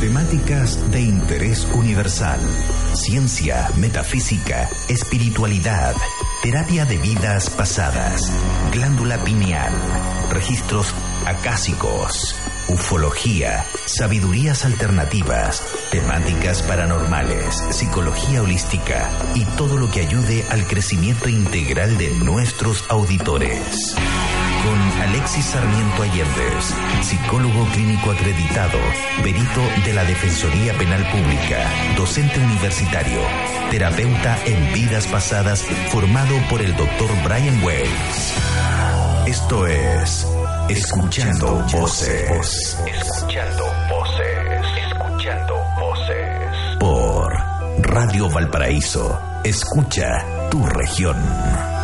Temáticas de interés universal. Ciencia, metafísica, espiritualidad, terapia de vidas pasadas, glándula pineal, registros acásicos, ufología, sabidurías alternativas, temáticas paranormales, psicología holística y todo lo que ayude al crecimiento integral de nuestros auditores. Con Alexis Sarmiento Allendez, psicólogo clínico acreditado, perito de la Defensoría Penal Pública, docente universitario, terapeuta en vidas pasadas, formado por el doctor Brian Weiss. Esto es Escuchando Voces. Escuchando Voces. Escuchando Voces. Por Radio Valparaíso. Escucha tu región.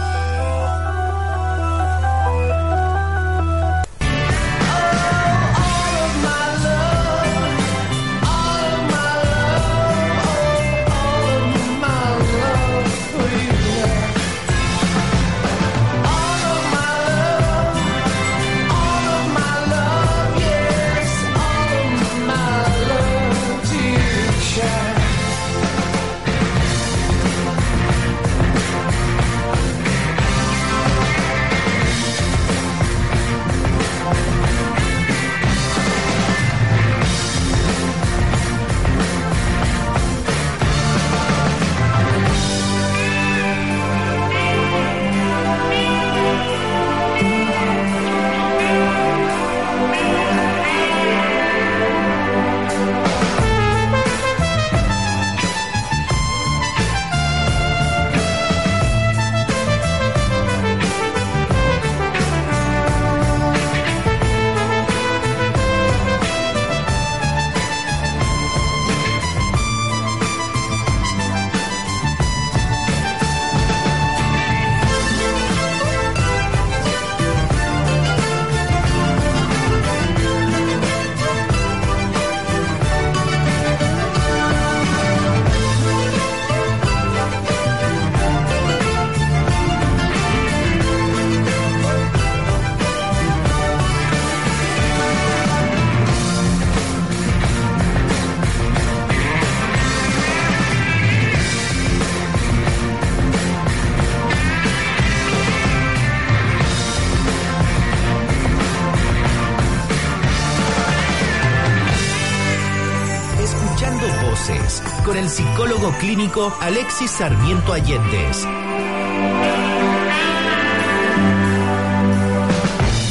Clínico Alexis Sarmiento Allendez.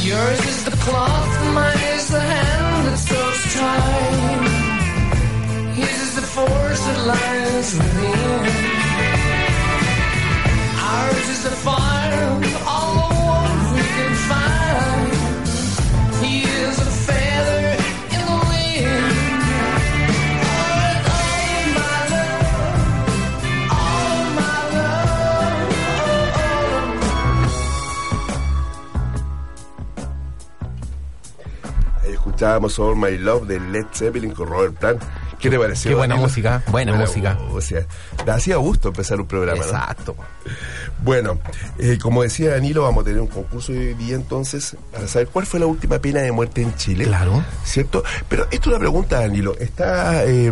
Yours is the cloth, mine is the hand that sews time. His is the force that lies within. Ours is the fire, all escuchábamos All My Love de Led Zeppelin con Robert Plant. ¿Qué te pareció? Qué buena Danilo? música, buena música. música. Te hacía gusto empezar un programa, ¿no? Exacto. Bueno, eh, como decía Danilo, vamos a tener un concurso hoy día entonces para saber cuál fue la última pena de muerte en Chile. Claro. ¿Cierto? Pero esto es una pregunta, Danilo. Está, eh,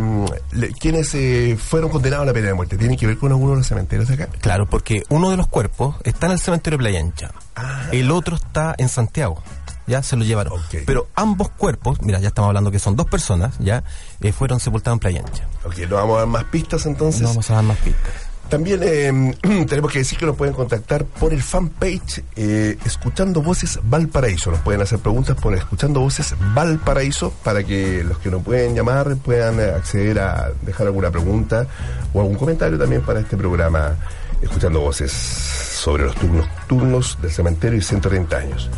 ¿Quiénes eh, fueron condenados a la pena de muerte? ¿Tienen que ver con alguno de los cementerios de acá? Claro, porque uno de los cuerpos está en el cementerio de Playa Ancha. Ah. El otro está en Santiago. Ya se lo llevaron. Pero ambos cuerpos, mira, ya estamos hablando que son dos personas, ya, eh, fueron sepultados en Playa Ancha. Ok, nos vamos a dar más pistas entonces. No vamos a dar más pistas. También eh, tenemos que decir que nos pueden contactar por el fanpage eh, Escuchando Voces Valparaíso. Nos pueden hacer preguntas por Escuchando Voces Valparaíso para que los que nos pueden llamar puedan eh, acceder a dejar alguna pregunta o algún comentario también para este programa escuchando voces sobre los turnos nocturnos del cementerio y 130 años.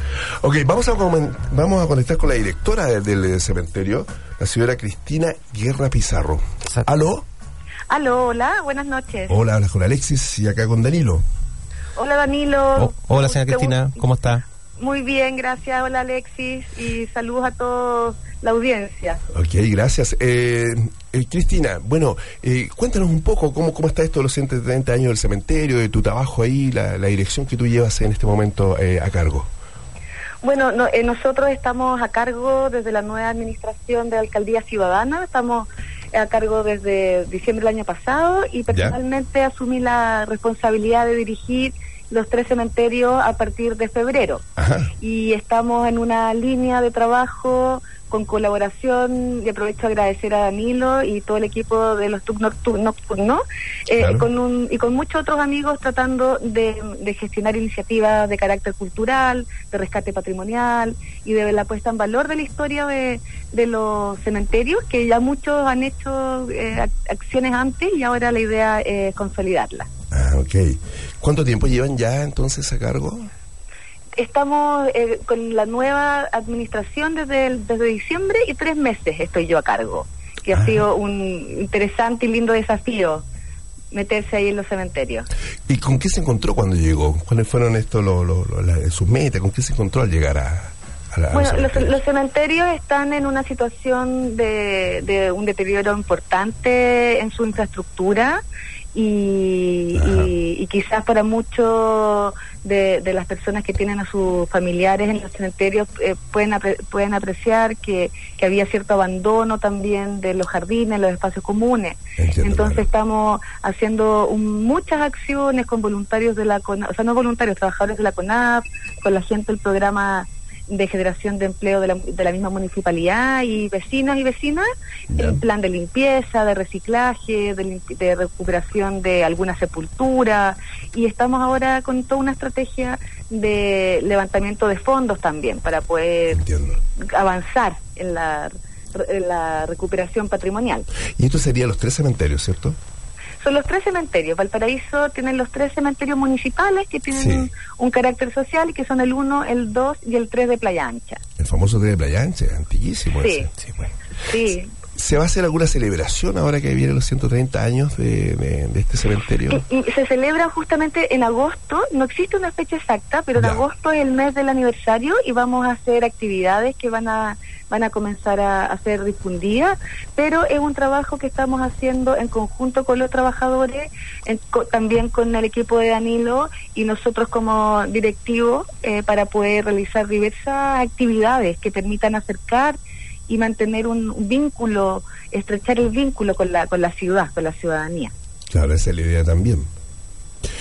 Ok, vamos a, vamos a conectar con la directora del, del cementerio, la señora Cristina Guerra Pizarro. Exacto. ¿Aló? Aló, hola, buenas noches. Hola, hablas con Alexis y acá con Danilo. Hola Danilo. Oh, hola, señora Cristina, ¿cómo está? Muy bien, gracias. Hola Alexis y saludos a toda la audiencia. Ok, gracias. Eh, eh, Cristina, bueno, eh, cuéntanos un poco cómo, cómo está esto de los 130 años del cementerio, de tu trabajo ahí, la, la dirección que tú llevas en este momento eh, a cargo. Bueno, no- eh, nosotros estamos a cargo desde la nueva administración de Alcaldía Ciudadana, estamos a cargo desde diciembre del año pasado y personalmente asumí la responsabilidad de dirigir los tres cementerios a partir de febrero. Ajá. y estamos en una línea de trabajo con colaboración y aprovecho a agradecer a Danilo y todo el equipo de los TUC noctu- nocturnos eh, Claro. con un, y con muchos otros amigos tratando de, de gestionar iniciativas de carácter cultural, de rescate patrimonial y de la puesta en valor de la historia de, de los cementerios que ya muchos han hecho eh, ac- acciones antes y ahora la idea es consolidarlas. Ah, ok. ¿Cuánto tiempo llevan ya entonces a cargo? Estamos eh, con la nueva administración desde, el- desde diciembre y tres meses estoy yo a cargo, que Ah. ha sido un interesante y lindo desafío meterse ahí en los cementerios. ¿Y con qué se encontró cuando llegó? ¿Cuáles fueron estos lo- lo- sus metas? ¿Con qué se encontró al llegar a, la, Bueno, los cementerios? los cementerios están en una situación de, de un deterioro importante en su infraestructura y, y, y quizás para muchos de, de las personas que tienen a sus familiares en los cementerios eh, pueden, apre- pueden apreciar que, que había cierto abandono también de los jardines, los espacios comunes. Entiendo, Entonces claro. estamos haciendo un- muchas acciones con voluntarios de la CONAP, o sea, no voluntarios, trabajadores de la CONAP, con la gente del programa de generación de empleo de la, de la misma municipalidad y vecinos y vecinas, el plan de limpieza, de reciclaje, de, recuperación de alguna sepultura y estamos ahora con toda una estrategia de levantamiento de fondos también para poder Entiendo. avanzar en la, en la recuperación patrimonial. Y esto serían los tres cementerios, ¿cierto? Son los tres cementerios. Valparaíso tienen los tres cementerios municipales que tienen Sí. un, un carácter social, que son el 1, el 2 y el 3 de Playa Ancha. El famoso Tren de Playa Ancha, antiquísimo Sí. ese. Sí, bueno. Sí. ¿Se va a hacer alguna celebración ahora que vienen los 130 años de, de- de este cementerio? Y, y se celebra justamente en agosto, no existe una fecha exacta, pero en Ya. agosto es el mes del aniversario y vamos a hacer actividades que van a van a comenzar a, a ser difundidas, pero es un trabajo que estamos haciendo en conjunto con los trabajadores, en co- también con el equipo de Danilo y nosotros como directivos eh, para poder realizar diversas actividades que permitan acercar y mantener un, vínculo, estrechar el vínculo con la con la ciudad, con la ciudadanía. Claro, esa es la idea también.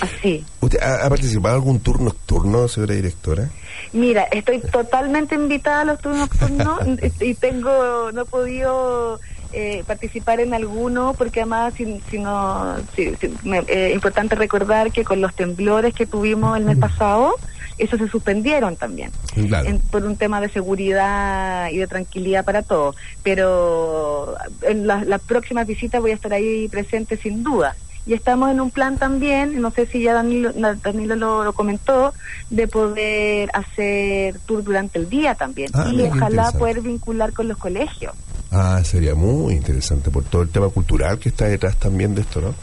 Así. ¿Usted ha, ha participado en algún tour nocturno, señora directora? Mira, estoy totalmente invitada a los turnos nocturnos y tengo, no he podido eh, participar en alguno porque además, si, si no, si- si- me- eh, importante recordar que con los temblores que tuvimos el mes pasado, esos se suspendieron también Claro. en- por un tema de seguridad y de tranquilidad para todos. Pero en las las próximas visitas voy a estar ahí presente sin duda. Y estamos en un plan también, no sé si ya Danilo, Danilo lo, lo comentó, de poder hacer tour durante el día también. Ah, y ojalá poder vincular con los colegios. Ah, sería muy interesante por todo el tema cultural que está detrás también de esto, ¿no?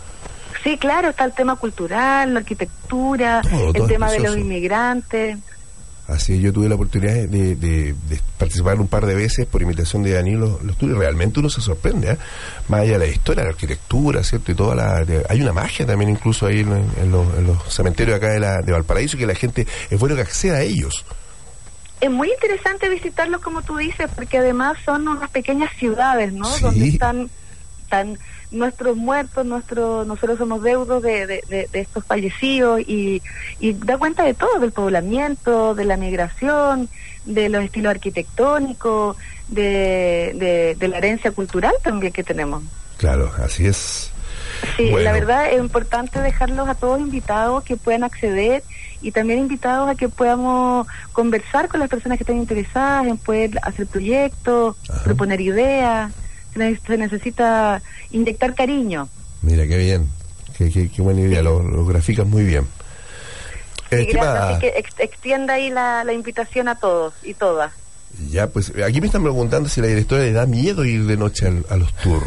Sí, claro, está el tema cultural, la arquitectura, Todo, el todo tema de los inmigrantes. Así yo tuve la oportunidad de, de- de participar un par de veces por invitación de Danilo los tours y realmente uno se sorprende, ¿eh? más allá de la historia, la arquitectura, ¿cierto? Y toda la... de- hay una magia también incluso ahí en, en los, en los cementerios acá de, la, de Valparaíso que la gente es bueno que acceda a ellos. Es muy interesante visitarlos, como tú dices, porque además son unas pequeñas ciudades, ¿no? Sí. Donde están, están nuestros muertos, nuestros, nosotros somos deudos de, de, de- de estos fallecidos y, y da cuenta de todo, del poblamiento, de la migración, de los estilos arquitectónicos, de, de, de la herencia cultural también que tenemos. Claro, así es. Sí, Bueno. la verdad es importante dejarlos a todos invitados que puedan acceder y también invitados a que podamos conversar con las personas que estén interesadas en poder hacer proyectos, Ajá. proponer ideas. Se, ne- se necesita inyectar cariño. Mira, qué bien. Qué, qué- qué buena idea, lo, lo graficas muy bien. Sí, Eh, gracias. Así que ex- extienda ahí la, la invitación a todos y todas. Ya, pues aquí me están preguntando si la directora le da miedo ir de noche al- a los tours.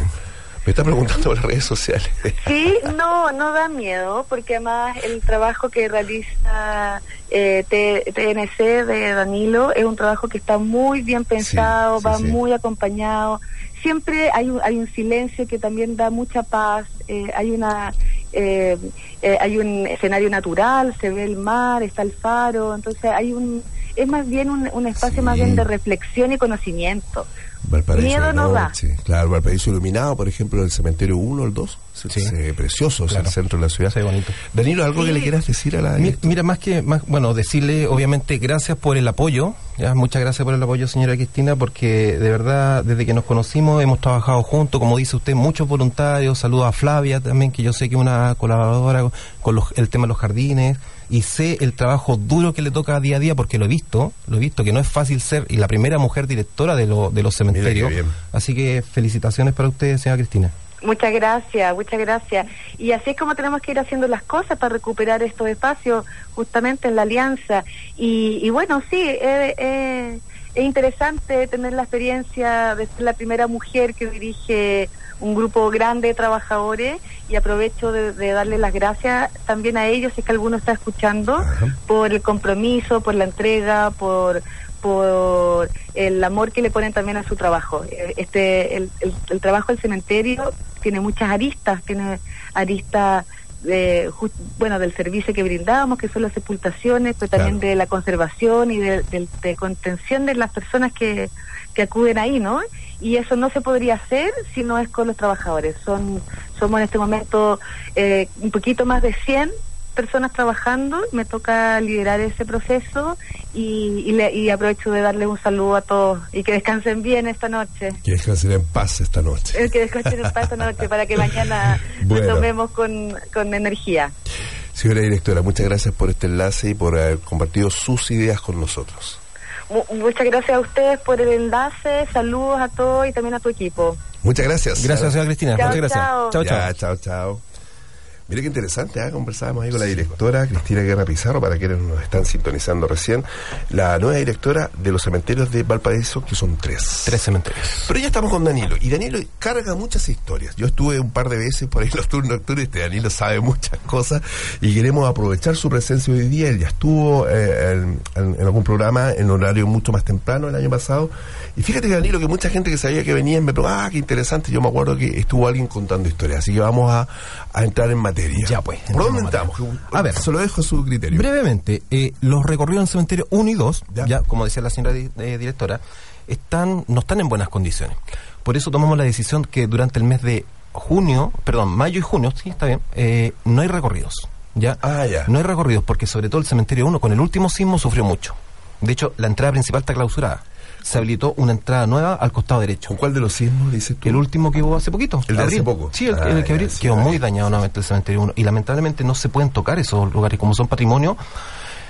Me están preguntando por las redes sociales. Sí, no, no da miedo, porque además el trabajo que realiza eh, TNC de Danilo es un trabajo que está muy bien pensado, sí, va sí. muy acompañado. Siempre hay un, hay un silencio que también da mucha paz, eh, hay una eh, eh, hay un escenario natural, se ve el mar, está el faro, entonces hay un es más bien un, un espacio Sí. más bien de reflexión y conocimiento. Valparaíso Miedo no da. Claro, Valparaíso iluminado, por ejemplo, el cementerio 1 o el 2. Se- Sí. se- precioso, es el Claro. centro de la ciudad. Sí, bonito. Danilo, ¿algo que le quieras decir a la Mi-? Mira, más que, más, bueno, decirle obviamente gracias por el apoyo, ya, muchas gracias por el apoyo, señora Cristina, porque de verdad, desde que nos conocimos, hemos trabajado juntos, como dice usted, muchos voluntarios, saludos a Flavia también, que yo sé que es una colaboradora con, los- el tema de los jardines, y sé el trabajo duro que le toca día a día, porque lo he visto, lo he visto, que no es fácil ser, y la primera mujer directora de, lo- de los cementerios, así que felicitaciones para usted, señora Cristina. Muchas gracias, muchas gracias. Y así es como tenemos que ir haciendo las cosas para recuperar estos espacios justamente en la alianza. Y, y bueno, sí, eh, eh, es interesante tener la experiencia de ser la primera mujer que dirige un grupo grande de trabajadores y aprovecho de, de darle las gracias también a ellos, si es que alguno está escuchando, Ajá. por el compromiso, por la entrega, por por el amor que le ponen también a su trabajo. Eh, Este, el, el- el trabajo del cementerio tiene muchas aristas, tiene aristas de, bueno, del servicio que brindamos, que son las sepultaciones, pero también Claro. de la conservación y de, del- de contención de las personas que, que acuden ahí, ¿no? Y eso no se podría hacer si no es con los trabajadores. Son Somos en este momento eh, un poquito más de 100 personas trabajando, me toca liderar ese proceso y, y, le- y aprovecho de darle un saludo a todos y que descansen bien esta noche. Que descansen en paz esta noche. El que descansen en paz esta noche para que mañana Bueno. retomemos con, con energía. Señora directora, muchas gracias por este enlace y por haber compartido sus ideas con nosotros. Mu- muchas gracias a ustedes por el enlace, saludos a todos y también a tu equipo. Muchas gracias. Gracias, señora Cristina, Chao, muchas gracias. chao. chao. Ya, chao, chao. Mire qué interesante, ¿ah? conversábamos ahí con la directora Cristina Guerra Pizarro, para quienes nos están sintonizando recién, la nueva directora de los cementerios de Valparaíso, que son tres. Tres cementerios. Pero ya estamos con Danilo, y Danilo carga muchas historias. Yo estuve un par de veces por ahí en los turnos nocturnos, este Danilo sabe muchas cosas, y queremos aprovechar su presencia hoy día. Él ya estuvo eh, en algún programa en horario mucho más temprano el año pasado, y fíjate que Danilo, que mucha gente que sabía que venía me preguntaba, ah, qué interesante, yo me acuerdo que estuvo alguien contando historias, así que vamos a, a entrar en materia. Ya, pues, ¿Por dónde entramos? A ver. Se lo dejo a su criterio. Brevemente, eh, los recorridos en cementerio 1 y 2, Ya. ya. como decía la señora di- eh, directora, están no están en buenas condiciones. Por eso tomamos la decisión que durante el mes de junio, perdón, mayo y junio, sí, está bien, eh, no hay recorridos. ¿ya? Ah, ya. No hay recorridos porque sobre todo el cementerio 1 con el último sismo sufrió mucho. De hecho, la entrada principal está clausurada. Se habilitó una entrada nueva al costado derecho. ¿Con cuál de los sismos dices tú? El último que hubo hace poquito. El de hace abril. poco. Sí, el, Ah, el que abril sí, quedó muy dañado nuevamente el cementerio 1. Y lamentablemente no se pueden tocar esos lugares como son patrimonio.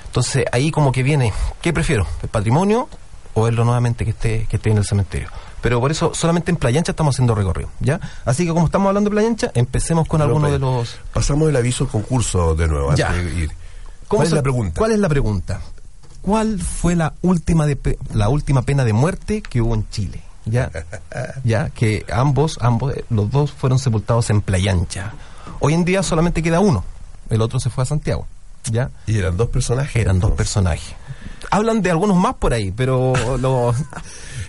Entonces ahí como que viene, ¿qué prefiero? ¿El patrimonio o verlo nuevamente que esté, que esté en el cementerio? Pero por eso solamente en Playa Ancha estamos haciendo recorrido, ¿ya? Así que como estamos hablando de Playa Ancha, empecemos con algunos de pues, los... Pasamos el aviso al concurso de nuevo, Ya. de ir. ¿Cómo ¿Cuál es la pregunta? ¿Cuál es la pregunta? ¿Cuál fue la última de pe- la última pena de muerte que hubo en Chile? Ya, ya que ambos, ambos, eh, los dos fueron sepultados en Playa Ancha. Hoy en día solamente queda uno, el otro se fue a Santiago. Ya, Y eran dos personajes. eran dos personajes. Hablan de algunos más por ahí, pero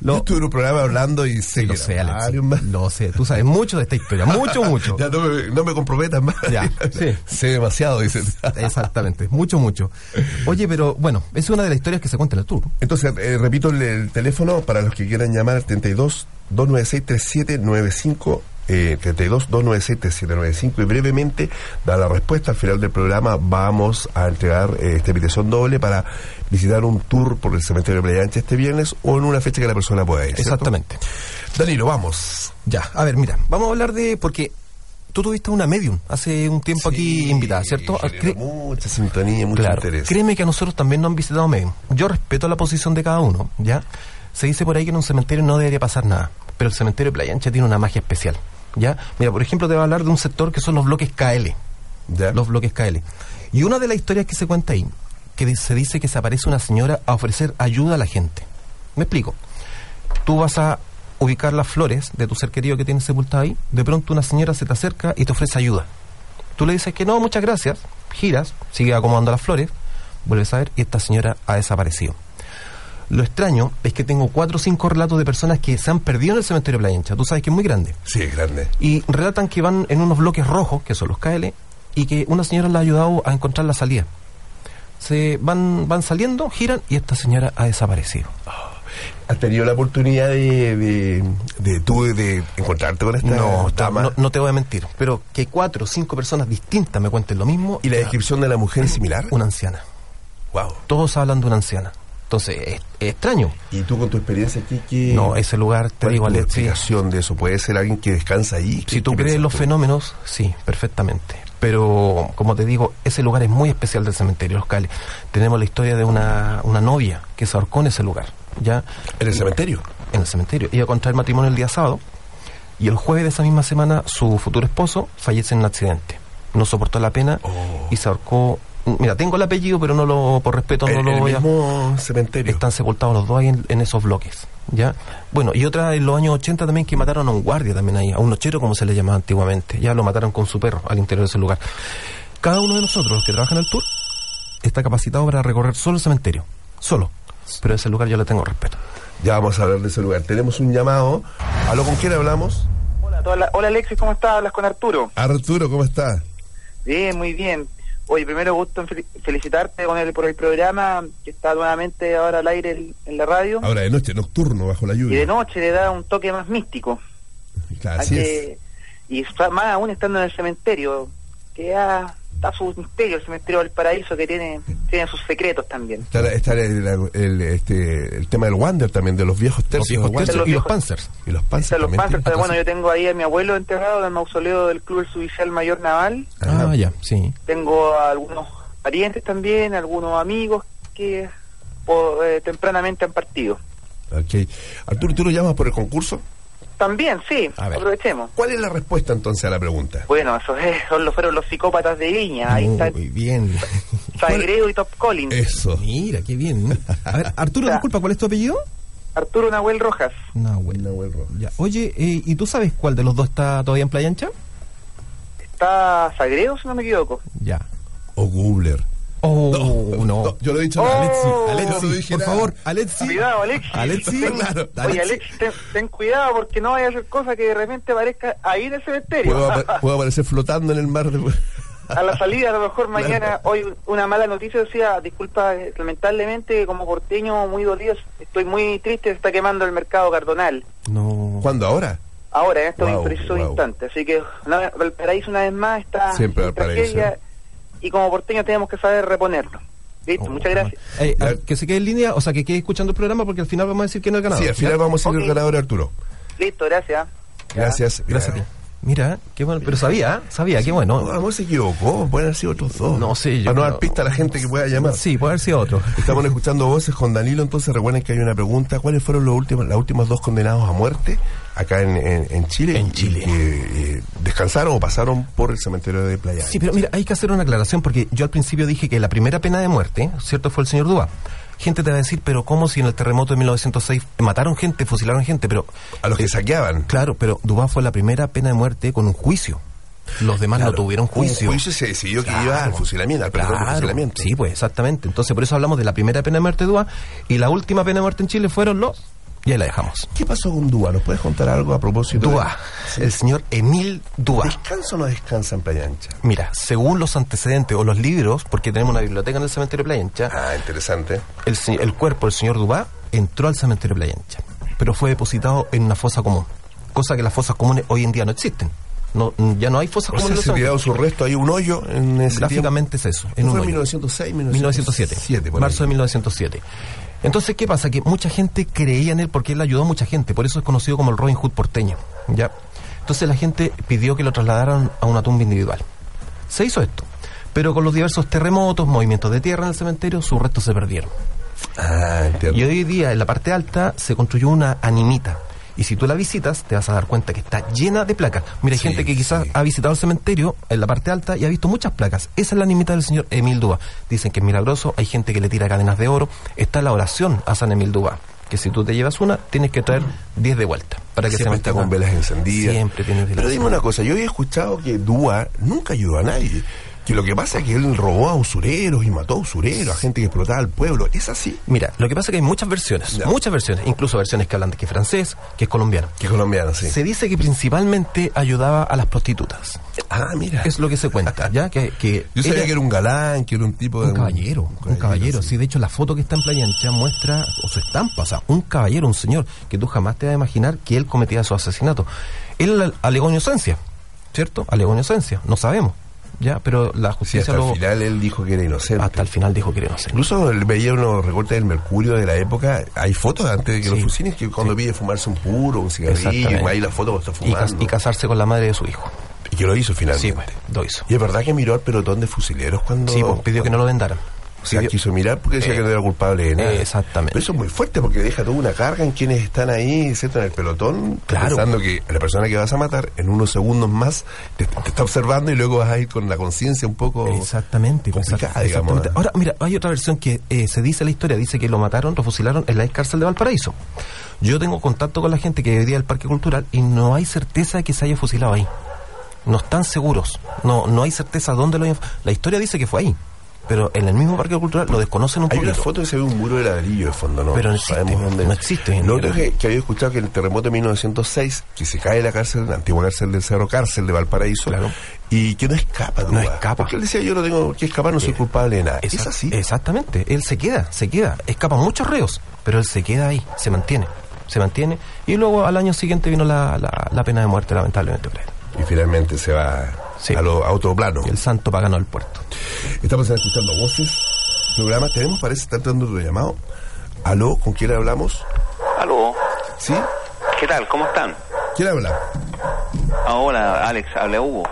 lo, Yo estuve en un programa hablando y sé lo que sé, Alex, más. lo sé. Tú sabes mucho de esta historia, mucho, mucho. Ya no me, no me comprometas más. Ya, sí. sé demasiado, dicen. Exactamente, mucho, mucho. Oye, pero bueno, es una de las historias que se cuenta en el tour. Entonces, eh, repito el, el teléfono para los que quieran llamar al 32 296 3795 eh, 32 296 3795 y brevemente da la respuesta al final del programa vamos a entregar eh, esta invitación doble para visitar un tour por el cementerio de Playa Ancha este viernes o en una fecha que la persona pueda ir ¿cierto? Exactamente. Danilo vamos Ya, a ver, mira, vamos a hablar de. Porque tú tuviste una medium hace un tiempo aquí invitada, ¿cierto? Cre- mucha sintonía mucho claro, interés créeme que a nosotros también nos han visitado medium. Yo respeto la posición de cada uno, ¿ya? Se dice por ahí que en un cementerio no debería pasar nada, pero el cementerio de Playa Ancha tiene una magia especial, ¿ya? Mira, por ejemplo, te voy a hablar de un sector que son los bloques KL, Ya. los bloques KL. Y una de las historias que se cuenta ahí, que se dice que se aparece una señora a ofrecer ayuda a la gente. Me explico. Tú vas a ubicar las flores de tu ser querido que tienes sepultado ahí, de pronto una señora se te acerca y te ofrece ayuda. Tú le dices que no, muchas gracias, giras, sigue acomodando las flores, vuelves a ver y esta señora ha desaparecido. Lo extraño es que tengo cuatro o cinco relatos de personas que se han perdido en el cementerio Playa Ancha. Tú sabes que es muy grande. Sí, es grande. Y relatan que van en unos bloques rojos, que son los KL, y que una señora le ha ayudado a encontrar la salida. Se van, van saliendo, giran y esta señora ha desaparecido. ¿Has tenido la oportunidad de, de, de tú de encontrarte con esta No, dama? no, no te voy a mentir, pero que cuatro o cinco personas distintas me cuenten lo mismo. ¿Y la descripción de la mujer es similar? Una anciana. Wow. Todos hablan de una anciana. Entonces, es, es extraño. ¿Y tú con tu experiencia aquí qué? No, ese lugar, te ¿cuál digo, Alexi, explicación de eso? ¿Puede ser alguien que descansa ahí? Si ¿Qué- tú crees en los tú? fenómenos, sí, perfectamente. Pero, como te digo, ese lugar es muy especial del cementerio, Los Cales. Tenemos la historia de una, una novia que se ahorcó en ese lugar, ¿ya? ¿En el cementerio? En el cementerio. Iba a contraer matrimonio el día sábado y el jueves de esa misma semana su futuro esposo fallece en un accidente. No soportó la pena Oh. y se ahorcó. Mira, tengo el apellido, pero no lo, por respeto, no ¿En lo el voy a... mismo cementerio? Están sepultados los dos ahí en, en esos bloques, ¿ya? Bueno, y otra en los años 80 también que mataron a un guardia también ahí, a un nochero como se le llamaba antiguamente. Ya lo mataron con su perro al interior de ese lugar. Cada uno de nosotros, los que trabajan en el tour, está capacitado para recorrer solo el cementerio. Solo. Pero ese lugar yo le tengo respeto. Ya vamos a hablar de ese lugar. Tenemos un llamado. ¿Aló con quién hablamos? Hola, hola, hola, Alexis, ¿cómo estás? Hablas con Arturo. Arturo, ¿cómo estás? Bien, muy bien. Oye, primero gusto en fel- felicitarte con el, por el programa que está nuevamente ahora al aire en, en la radio. Ahora de noche, nocturno, bajo la Y lluvia. de noche le da un toque más místico. Claro, así es. Y más aún estando en el cementerio, que ya está su misterio, el cementerio del paraíso que tiene, tiene sus secretos también. Está, está el, el- este, el tema del Wander también, de los viejos tercios. Los viejos y los viejos- Panzers. Y los Panzers los pero bueno, yo tengo ahí a mi abuelo enterrado en el mausoleo del Club Subicial Mayor Naval. Ah, ya, sí. Tengo a algunos parientes también, algunos amigos que eh, tempranamente han partido. Ok. Arturo, ¿tú lo llamas por el concurso? También, sí, aprovechemos. ¿Cuál es la respuesta entonces a la pregunta? Bueno, esos es- son los, fueron los psicópatas de Viña. Ahí está Muy bien. Sagredo y Top Collins. Eso. Mira, qué bien. A ver, Arturo, disculpa, ¿cuál es tu apellido? Arturo Nahuel Rojas. Nahuel. Nahuel Rojas. Ya. Oye, eh, ¿y tú sabes cuál de los dos está todavía en Playa Ancha? Está Sagredo, si no me equivoco. Ya. O Gubler. Oh, no. yo lo he dicho. Oh. Alexi, Alexi, no dije por nada. favor, Alexi. Cuidado. Alexi, Ten- claro, Oye, Alexi. Ten, ten cuidado porque no vaya a hacer cosas que de repente aparezca ahí en el cementerio. Puedo, apa- puedo aparecer flotando en el mar. de- a la salida, a lo mejor mañana, hoy una mala noticia decía, disculpa, eh, lamentablemente como porteño muy dolido, estoy muy triste, se está quemando el mercado cardonal. No. ¿Cuándo ahora? Ahora, en estos Wow, precisos wow. instantes. Así que una- Valparaíso una vez más está Siempre Valparaíso. tragedia y como porteño tenemos que saber reponerlo. Listo, Oh, muchas gracias. Eh, Ya. a- que se quede en línea, o sea, que quede escuchando el programa porque al final vamos a decir que no es ganador. Sí, al final vamos a ir Ok. el ganador Arturo. Listo, gracias. Gracias. Gracias a ti. Mira, qué bueno, pero sabía, sabía, qué bueno. No, amor se equivocó, pueden haber sido otros dos. No sé, yo Para no dar pista a la gente que pueda llamar. Sí, puede haber sido otro. Estamos escuchando voces con Danilo, entonces recuerden que hay una pregunta. ¿Cuáles fueron los últimos, las últimas dos condenados a muerte acá en, en- en Chile? En Chile. que eh, descansaron o pasaron por el cementerio de Playa. Sí, pero mira, hay que hacer una aclaración porque yo al principio dije que la primera pena de muerte, ¿cierto? Fue el señor Dúa. Gente te va a decir, pero ¿cómo si en el terremoto de 1906 mataron gente, fusilaron gente? Pero A los que saqueaban. Claro, pero Dubá fue la primera pena de muerte con un juicio. Los demás Claro, no tuvieron juicio. Un juicio se decidió que Claro. iba al fusilamiento, al Claro, fusilamiento. Sí, pues exactamente. Entonces por eso hablamos de la primera pena de muerte de Dubá y la última pena de muerte en Chile fueron los... Y ahí la dejamos. ¿Qué pasó con Dúa? ¿Nos puedes contar algo a propósito? de- Dubá, el señor Emil Dubá. ¿Descansa o no descansa en Playa Ancha? Mira, según los antecedentes o los libros, porque tenemos una biblioteca en el cementerio de Playa Ancha, Ah, interesante. el, el cuerpo del señor Dubá entró al cementerio de Playa Ancha, pero fue depositado en una fosa común, cosa que las fosas comunes hoy en día no existen. No, ya no hay fosas O comunes. sea, se tiraron su resto, hay un hoyo en ese Gráficamente es eso. En un fue en hoyo. 1906, 1907. 1907, por marzo de ahí. 1907. Entonces, ¿qué pasa? Que mucha gente creía en él porque él ayudó a mucha gente. Por eso es conocido como el Robin Hood porteño. ¿ya? Entonces la gente pidió que lo trasladaran a una tumba individual. Se hizo esto. Pero con los diversos terremotos, movimientos de tierra en el cementerio, sus restos se perdieron. Ah. Y hoy día, en la parte alta, se construyó una animita. Y si tú la visitas, te vas a dar cuenta que está llena de placas. Mira, hay Sí, gente que quizás sí. ha visitado el cementerio en la parte alta y ha visto muchas placas. Esa es la nimita del señor Emil Dúa. Dicen que es milagroso, hay gente que le tira cadenas de oro. Está la oración a San Emil Dúa. Que si tú te llevas una, tienes que traer 10 de vuelta. Para que Siempre se está con velas encendidas. Siempre tiene velas Pero dime una cosa, yo había escuchado que Dúa nunca ayudó a nadie. Que lo que pasa es que él robó a usureros y mató a usureros, a gente que explotaba el pueblo. ¿Es así? Mira, lo que pasa es que hay muchas versiones, muchas versiones, incluso versiones que hablan de que es francés, que es colombiano. Que colombiano, sí. Se dice que principalmente ayudaba a las prostitutas. Ah, mira. Es lo que se cuenta, ¿ya? Que, que Yo sabía ella- que era un galán, que era un tipo de... un caballero, un caballero. sí. Sí, de hecho, la foto que está en Playa Ancha muestra, o su estampa, o sea, un caballero, un señor, que tú jamás te vas a imaginar que él cometía su asesinato. Él alegó inocencia, ¿cierto? Alegó inocencia, no sabemos, ¿ya? Pero la Sí, justicia hasta lo- el final él dijo que era inocente. hasta el final dijo que era inocente. Incluso veía unos recortes del Mercurio de la época. Hay fotos antes de que Sí. lo fusinen que cuando pide fumarse un puro, un cigarrillo, ahí la foto está Y, cas- fumando. y casarse con la madre de su hijo. Y que lo hizo finalmente. Sí, pues, lo hizo. Y es verdad que miró al pelotón de fusileros cuando. Sí, pues, pidió que no lo vendaran. O sea, Pidió- quiso mirar porque decía Eh, que no era culpable de nada. eh, exactamente. Pero eso es muy fuerte porque deja toda una carga en quienes están ahí, ¿cierto? En el pelotón, Claro. pensando que la persona que vas a matar en unos segundos más te, te está observando y luego vas a ir con la conciencia un poco. Exactamente, pues, complicada, digamos, exactamente. Ahora, mira, hay otra versión que eh, se dice en la historia, dice que lo mataron, lo fusilaron en la ex cárcel de Valparaíso. Yo tengo contacto con la gente que vivía del Parque Cultural y no hay certeza de que se haya fusilado ahí. No están seguros, no no hay certeza dónde lo hayan... La historia dice que fue ahí, pero en el mismo Parque Cultural lo desconocen un Hay poquito. una foto que se ve un muro de ladrillo de fondo, ¿no? Pero no existe, Sabemos dónde. no existe Lo otro es que, que había escuchado que en el terremoto de 1906, que se cae la cárcel, la antigua cárcel del Cerro Cárcel de Valparaíso, Claro. y que no escapa, No escapa. Porque él decía, yo no tengo que escapar, no soy culpable de nada. ¿Es así? Exactamente, él se queda, se queda. Escapan muchos reos, pero él se queda ahí, se mantiene, se mantiene. Y luego al año siguiente vino la, la, la pena de muerte, lamentablemente. para él. Y finalmente se va Sí. a, lo, a otro plano. El santo pagano del puerto. Estamos escuchando voces, programa. Tenemos, parece, está entrando otro llamado. Aló, ¿con quién hablamos? Aló, ¿Sí? ¿qué tal? ¿Cómo están? ¿Quién habla? Ah, Hola, Alex, habla Hugo.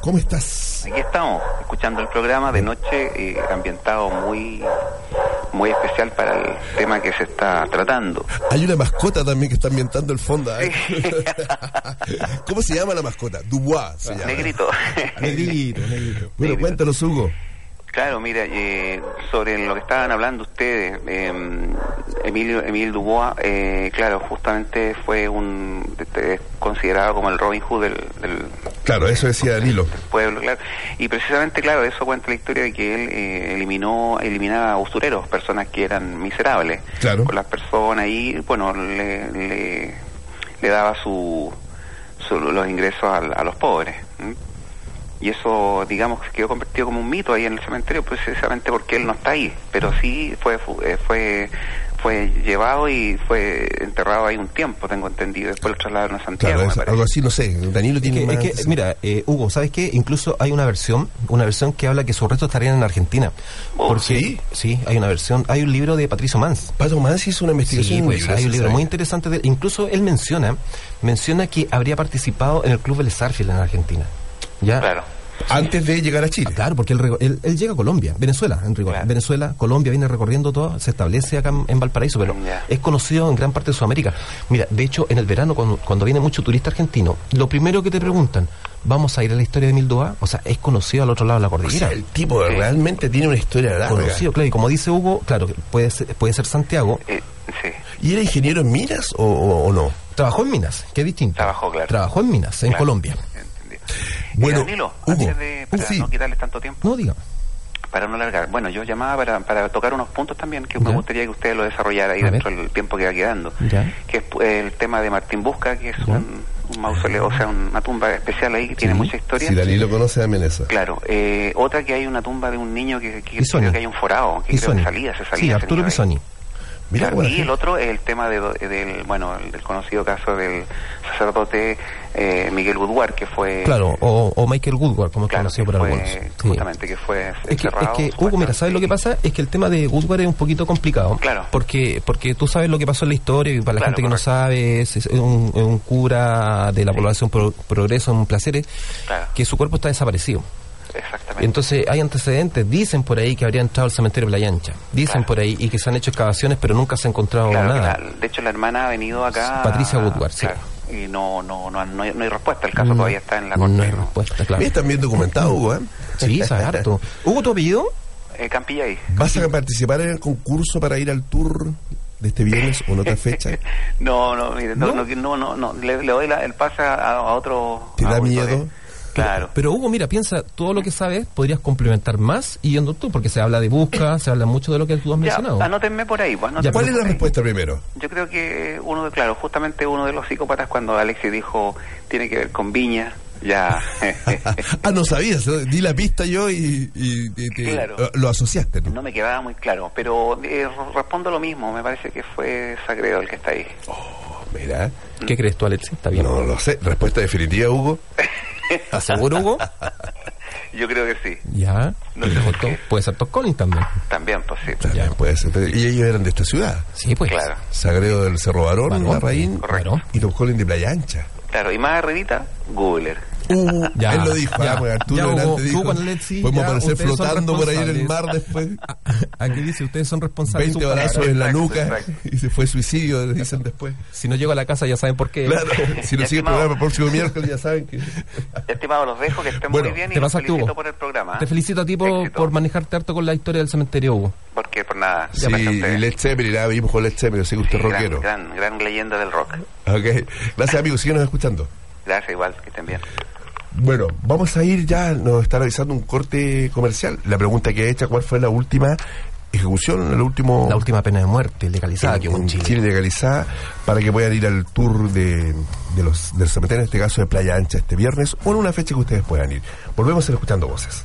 ¿Cómo estás? Aquí estamos, escuchando el programa de noche, eh, ambientado muy, muy especial para el tema que se está tratando. Hay una mascota también que está ambientando el fondo. ¿eh? ¿Cómo se llama la mascota? Dubois se llama. Negrito. Negrito, negrito. Bueno, Negrito. cuéntanos, Hugo. Claro, mira, eh, sobre lo que estaban hablando ustedes, eh, Emilio Emil Dubois, eh, claro, justamente fue un es considerado como el Robin Hood del, del Claro, eso decía Danilo. pueblo, claro. Y precisamente, claro, eso cuenta la historia de que él eh, eliminó, eliminaba usureros, personas que eran miserables. Claro. Con las personas y, bueno, le, le, le daba su, su- los ingresos a, a los pobres. ¿m? Y eso, digamos, que quedó convertido como un mito ahí en el cementerio, precisamente porque él no está ahí. Pero sí fue, fu- eh, fue, fue llevado y fue enterrado ahí un tiempo, tengo entendido. Después lo trasladaron a Santiago, Claro, me es parece. algo así, no sé. Danilo Es tiene que, más. es que, mira, eh, Hugo, ¿sabes qué? Incluso hay una versión, una versión que habla que sus restos estarían en Argentina. Oh, Porque, ¿sí? sí, hay una versión, hay un libro de Patricio Mans. Pato Mansi hizo una investigación. Sí, pues, hay un libro muy interesante. De, incluso él menciona, menciona que habría participado en el club del Sarfield en Argentina. ¿Ya? Claro. Antes de llegar a Chile. Ah, Claro, porque él, él, él llega a Colombia, Venezuela, en rigor. Claro. Venezuela, Colombia, viene recorriendo todo, se establece acá en, en Valparaíso, pero es conocido en gran parte de Sudamérica. Mira, de hecho, en el verano, cuando, cuando viene mucho turista argentino, lo primero que te preguntan, ¿vamos a ir a la historia de Mildúa? O sea, es conocido al otro lado de la O cordillera. sea, el tipo Sí. realmente tiene una historia larga. conocido, claro, y como dice Hugo, claro, que puede ser, puede ser Santiago, Eh, sí. ¿Y era ingeniero en minas o, o- o no? trabajó en Minas, que es distinto. Trabajó, claro. Trabajó en Minas, en Claro. Colombia. Entendí. Bueno, Eh, Danilo, Hugo, antes de para sí. no quitarles tanto tiempo, No, diga. para no alargar. Bueno, yo llamaba para, para tocar unos puntos también que Ya. me gustaría que ustedes lo desarrollaran ahí A dentro ver. del tiempo que va quedando. Ya. Que es eh, el tema de Martín Busca, que es Ya. un, un mausoleo, o sea, una tumba especial ahí que tiene mucha historia. Si Danilo conoce también esa. Claro, eh, otra que hay una tumba de un niño que, creo que hay un forado, que creo que salía, se salía. Sí, Arturo. Pisoni. Y el otro es el tema de, del, bueno, el, conocido caso del sacerdote eh, Miguel Woodward, que fue... Claro, o, o Michael Woodward, como es claro, conocido que por algunos. Sí. Justamente, que fue Es que, es que Hugo, mira, ¿sabes lo que pasa? Es que el tema de Woodward es un poquito complicado. Claro. Porque, porque tú sabes lo que pasó en la historia y para la Claro, gente que no sabe, es, es un, es un cura de la población pro- Progreso en Placeres, que su cuerpo está desaparecido. Exactamente. Entonces hay antecedentes, dicen por ahí que habría entrado al cementerio Playa Ancha, dicen Claro. por ahí y que se han hecho excavaciones pero nunca se ha encontrado Claro nada. la- de hecho, la hermana ha venido acá. Patricia Woodward, sí. claro, y no, no, no, no, hay, no hay respuesta. El caso No, todavía está en la corte. No hay respuesta, claro. Están bien documentados, Hugo, ¿eh? Sí, sabe harto. ¿Hugo tu apellido? Eh, Campillay. ¿Vas a participar en el concurso para ir al tour de este viernes o en otra fecha? No, no, mire, no, ¿No? no, no, no, no, le, le doy la- el pase a, a otro. ¿Te a da miedo? de- Claro. Pero Hugo, mira, piensa, todo lo que sabes podrías complementar más yendo tú, porque se habla de busca, se habla mucho de lo que tú has Ya, mencionado. anótenme por ahí. Pues, Ya, anótenme ¿Cuál es la ahí. respuesta primero? Yo creo que uno de, claro, justamente uno de los psicópatas cuando Alexis dijo tiene que ver con Viña, ya. ah, no sabías, di la pista yo y, y- y te- Claro. eh, lo asociaste. ¿no? no me quedaba muy claro, pero eh, respondo lo mismo, me parece que fue Sagredo el que está ahí. Mira, ¿Qué crees tú, Alexis? ¿Está bien? no lo sé. Respuesta definitiva, Hugo. ¿Estás seguro, Hugo? Yo creo que sí, Ya. No sé por qué. Puede ser Top Collins también. también, pues sí. También puede ser. Y ellos eran de esta ciudad. Sí, pues. Claro, Sagredo del Cerro Barón, Barón, Larraín correcto. y Tom Collins de Playa Ancha. claro, y más arribita, Googler. Uh, Ya, él lo dijo, ya, ah, pues Arturo ya, Hugo, delante tú dijo, podemos aparecer flotando por ahí en el mar después, Aquí dice, ustedes son responsables. de 20 sus balazos en la nuca exacto. y se fue suicidio, dicen después. Si no llego a la casa ya saben por qué. Claro, si no sigue el estimado. programa el próximo miércoles ya saben que... Estimados, los dejo, que estén Bueno, muy bien y Te los pasaste, felicito Hugo. por el programa. ¿eh? Te felicito a ti por, por manejarte harto con la historia del cementerio, Hugo. Porque por nada. Sí, y Led Zeppelin, ah, vimos con Led Zeppelin, sé que usted es gran, rockero. gran, gran leyenda del rock. Ok, gracias amigos, síguenos escuchando. Gracias, igual, que estén bien. Bueno, vamos a ir ya, nos está realizando un corte comercial. La pregunta que he hecha, ¿cuál fue la última ejecución, el último... La última pena de muerte legalizada que hubo en en Chile. Chile legalizada para que puedan ir al tour de, de los del cementerio, en este caso de Playa Ancha este viernes o en una fecha que ustedes puedan ir. Volvemos a ir escuchando voces.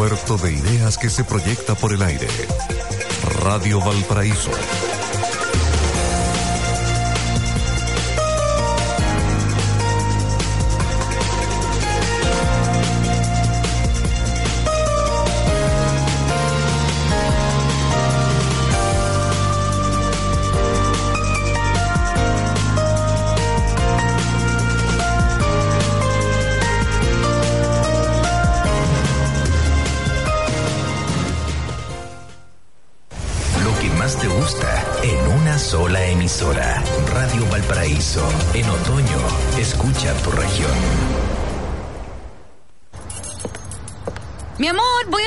Puerto de ideas que se proyecta por el aire. Radio Valparaíso.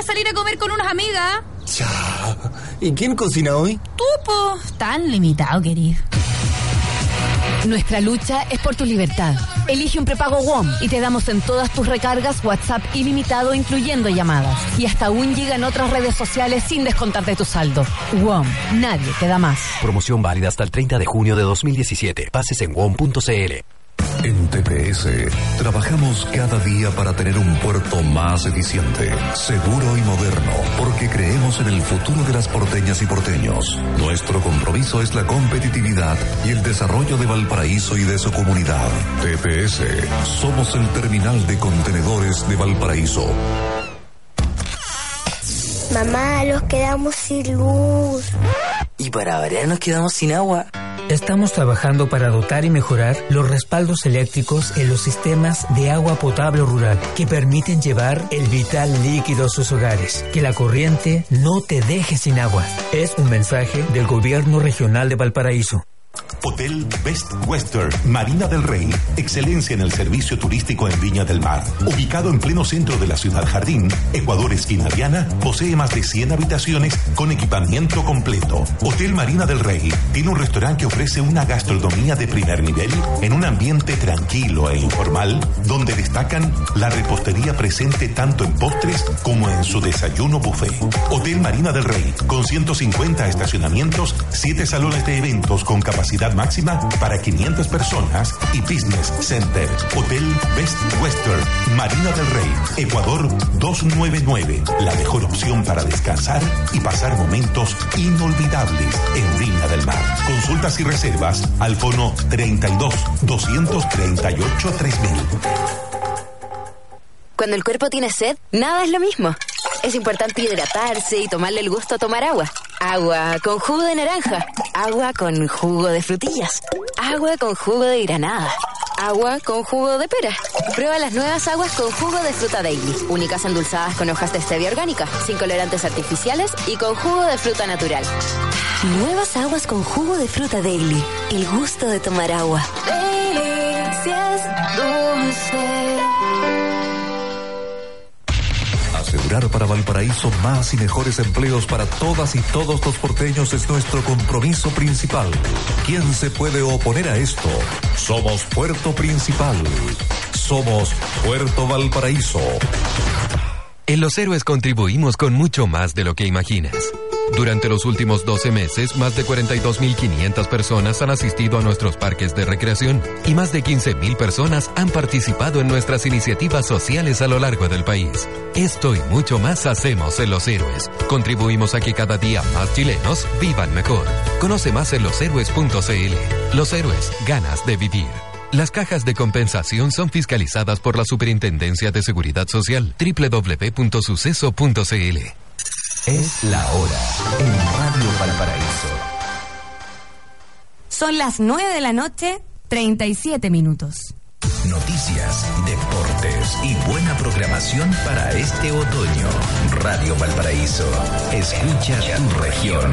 A salir a comer con unas amigas. Ya. ¿Y quién cocina hoy? Tú, po, tan limitado, querido. Nuestra lucha es por tu libertad. Elige un prepago WOM y te damos en todas tus recargas WhatsApp ilimitado incluyendo llamadas. Y hasta un giga en otras redes sociales sin descontar de tu saldo. WOM, nadie te da más. Promoción válida hasta el 30 de junio de 2017. Pases en WOM.cl. En TPS trabajamos cada día para tener un puerto más eficiente, seguro y moderno, porque creemos en el futuro de las porteñas y porteños. Nuestro compromiso es la competitividad y el desarrollo de Valparaíso y de su comunidad. TPS, somos el terminal de contenedores de Valparaíso. Mamá, los quedamos sin luz. Y para variar nos quedamos sin agua. Estamos trabajando para dotar y mejorar los respaldos eléctricos en los sistemas de agua potable rural que permiten llevar el vital líquido a sus hogares. Que la corriente no te deje sin agua. Es un mensaje del Gobierno Regional de Valparaíso. Hotel Best Western, Marina del Rey. Excelencia en el servicio turístico en Viña del Mar. Ubicado en pleno centro de la ciudad Jardín, Ecuador Esquina Diana, posee más de 100 habitaciones con equipamiento completo. Hotel Marina del Rey tiene un restaurante que ofrece una gastronomía de primer nivel en un ambiente tranquilo e informal, donde destacan la repostería presente tanto en postres como en su desayuno buffet. Hotel Marina del Rey, con 150 estacionamientos, 7 salones de eventos con capacidad máxima para 500 personas y Business Center. Hotel Best Western, Marina del Rey, Ecuador 299. La mejor opción para descansar y pasar momentos inolvidables en Viña del Mar. Consultas y reservas al fono 32 238 3000. Cuando el cuerpo tiene sed, nada es lo mismo. Es importante hidratarse y tomarle el gusto a tomar agua. Agua con jugo de naranja. Agua con jugo de frutillas. Agua con jugo de granada. Agua con jugo de pera. Prueba las nuevas aguas con jugo de fruta daily. Únicas endulzadas con hojas de stevia orgánica, sin colorantes artificiales y con jugo de fruta natural. Nuevas aguas con jugo de fruta daily. El gusto de tomar agua. Daily, si Para Valparaíso más y mejores empleos para todas y todos los porteños es nuestro compromiso principal. ¿Quién se puede oponer a esto? Somos Puerto Principal. Somos Puerto Valparaíso. En Los Héroes contribuimos con mucho más de lo que imaginas. Durante los últimos 12 meses, más de 42.500 personas han asistido a nuestros parques de recreación y más de 15.000 personas han participado en nuestras iniciativas sociales a lo largo del país. Esto y mucho más hacemos en Los Héroes. Contribuimos a que cada día más chilenos vivan mejor. Conoce más en loshéroes.cl. Los Héroes, ganas de vivir. Las cajas de compensación son fiscalizadas por la Superintendencia de Seguridad Social www.suceso.cl. Es la hora en Radio Valparaíso. Son las 9 de la noche, 37 minutos. Noticias, deportes y buena programación para este otoño. Radio Valparaíso. Escucha tu región.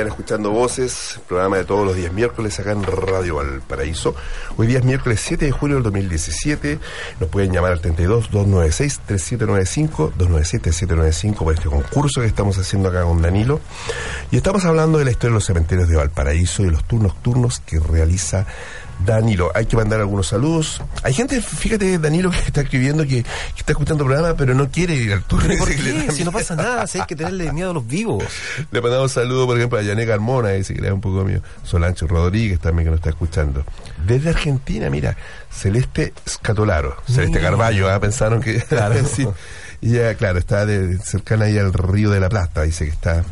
En Escuchando Voces, programa de todos los días miércoles acá en Radio Valparaíso. Hoy día es miércoles 7 de julio del 2017. Nos pueden llamar al 32 296 3795 297 795 por este concurso que estamos haciendo acá con Danilo. Y estamos hablando de la historia de los cementerios de Valparaíso y los turnos nocturnos que realiza Danilo, hay que mandar algunos saludos. Hay gente, fíjate, Danilo, que está escribiendo que, que está escuchando el programa, pero no quiere ir al turno. ¿Por qué? Si no pasa nada, si hay que tenerle miedo a los vivos. Le mandamos saludos, por ejemplo, a Yané Carmona, dice que le da un poco mío. Solancho Rodríguez también que nos está escuchando. Desde Argentina, mira, Celeste Scatolaro, Celeste. Carballo, ¿ah? pensaron que. Claro. sí. Y ella, claro, está de, cercana ahí al Río de la Plata, dice que está.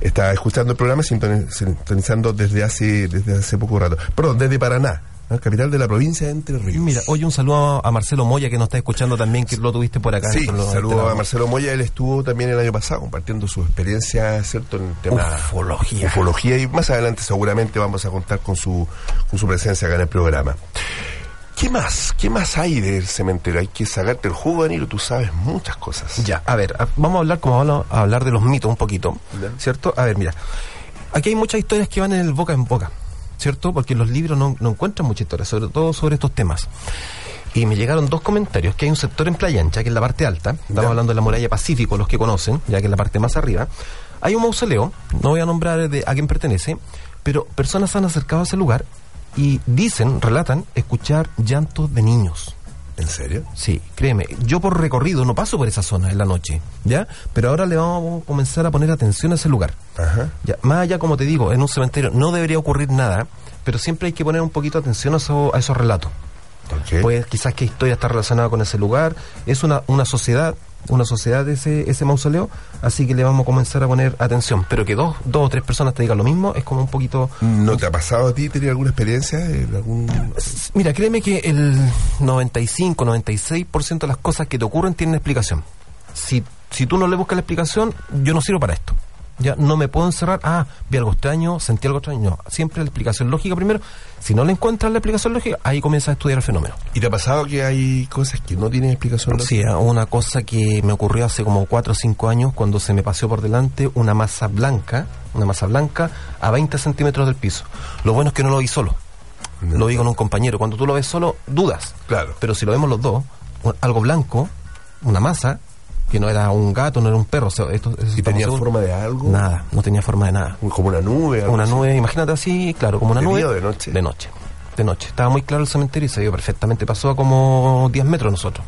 Está escuchando el programa, sintoni- sintonizando desde hace, desde hace poco rato. Perdón, desde Paraná, capital de la provincia de Entre Ríos. Mira, oye, un saludo a Marcelo Moya que nos está escuchando también, que lo tuviste por acá. Sí, Por lo- saludo a Marcelo Moya, él estuvo también el año pasado compartiendo su experiencia, ¿cierto?, en el tema Ufología. ufología y más adelante seguramente vamos a contar con su, con su presencia acá en el programa. ¿Qué más? ¿Qué más hay del cementerio? Hay que sacarte el jugo, Danilo, tú sabes muchas cosas. Ya, a ver, a- vamos a hablar como vamos a hablar de los mitos un poquito, Ya. ¿cierto? A ver, mira, aquí hay muchas historias que van en el boca en boca, ¿cierto? Porque los libros no, no encuentran muchas historias, sobre todo sobre estos temas. Y me llegaron dos comentarios, que hay un sector en Playa Ancha, que es la parte alta, estamos Ya. hablando de la muralla Pacífico, los que conocen, ya que es la parte más arriba. Hay un mausoleo, no voy a nombrar de a quién pertenece, pero personas se han acercado a ese lugar y dicen, relatan, escuchar llantos de niños. ¿En serio? Sí, créeme, yo por recorrido no paso por esa zona en la noche, ¿ya? Pero ahora le vamos a comenzar a poner atención a ese lugar. Ajá. Ya, más allá, como te digo, en un cementerio no debería ocurrir nada, pero siempre hay que poner un poquito de atención a, eso- a esos relatos. Ok. Pues quizás qué historia está relacionada con ese lugar, es una, una sociedad, una sociedad de ese, ese mausoleo, así que le vamos a comenzar a poner atención. Pero que dos, dos o tres personas te digan lo mismo es como un poquito... ¿No te ha pasado a ti tener alguna experiencia? de algún... Mira, créeme que el 95, 96% de las cosas que te ocurren tienen explicación. Si, si tú no le buscas la explicación, yo no sirvo para esto. Ya no me puedo encerrar, ah, vi algo extraño, sentí algo extraño. No, siempre la explicación lógica primero. Si no le encuentras la explicación lógica, ahí comienzas a estudiar el fenómeno. ¿Y te ha pasado que hay cosas que no tienen explicación? Sí, ah, una cosa que me ocurrió hace como 4 o 5 años cuando se me paseó por delante una masa blanca, una masa blanca a 20 centímetros del piso. Lo bueno es que no lo vi solo, lo vi con un compañero. Cuando tú lo ves solo, dudas. Claro. Pero si lo vemos los dos, algo blanco, una masa, que no era un gato, no era un perro. o sea, esto- ¿Y tenía seguros. forma de algo? Nada, no tenía forma de nada. Como una nube. algo Una así. nube, imagínate así, claro, como una ¿De nube. día o de noche? De noche. de noche. Estaba muy claro el cementerio y se vio perfectamente. Pasó a como 10 metros nosotros.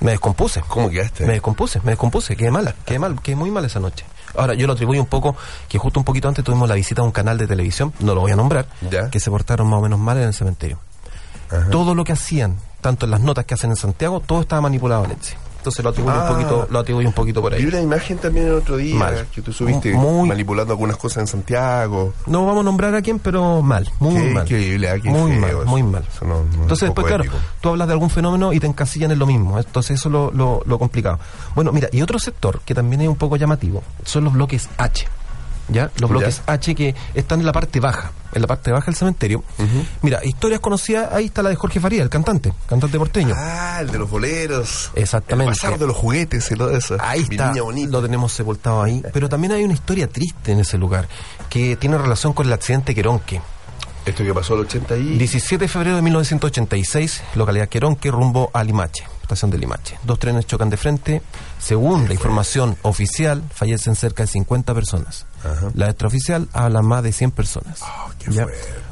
Me descompuse. ¿Cómo quedaste? Me descompuse, me descompuse. Quedé mala, quedé mal, quedé muy mal esa noche. Ahora, yo lo atribuyo un poco que justo un poquito antes tuvimos la visita a un canal de televisión, no lo voy a nombrar, que se portaron más o menos mal en el cementerio. Todo lo que hacían, tanto en las notas que hacen en Santiago, todo estaba manipulado, Alexi. Entonces lo atribuyo, Ah. un poquito, lo atribuyo un poquito por ahí. Vi una imagen también el otro día Mal. que tú subiste Muy- manipulando algunas cosas en Santiago. No vamos a nombrar a quién, pero mal, muy Qué mal. increíble, ah, qué muy feo mal, eso. muy mal. Eso no- no es Entonces después, claro, tú hablas de algún fenómeno y te encasillan en lo mismo. Entonces eso es lo, lo, lo complicado. Bueno, mira, y otro sector que también es un poco llamativo son los bloques H. ¿Ya? Los Ya. bloques H que están en la parte baja, en la parte baja del cementerio. Mira, historias conocidas, ahí está la de Jorge Faría, el cantante, cantante porteño. Ah, el de los boleros. Exactamente. El pasar de los juguetes y todo eso. Ahí Mi está, lo tenemos sepultado ahí. Pero también hay una historia triste en ese lugar que tiene relación con el accidente Queronque. Esto que pasó el 80 y... 17 de febrero de 1986, localidad Queronque, rumbo a Limache, estación de Limache. Dos trenes chocan de frente. Según la información oficial, fallecen cerca de 50 personas. La extraoficial habla más de 100 personas. ¿Ya?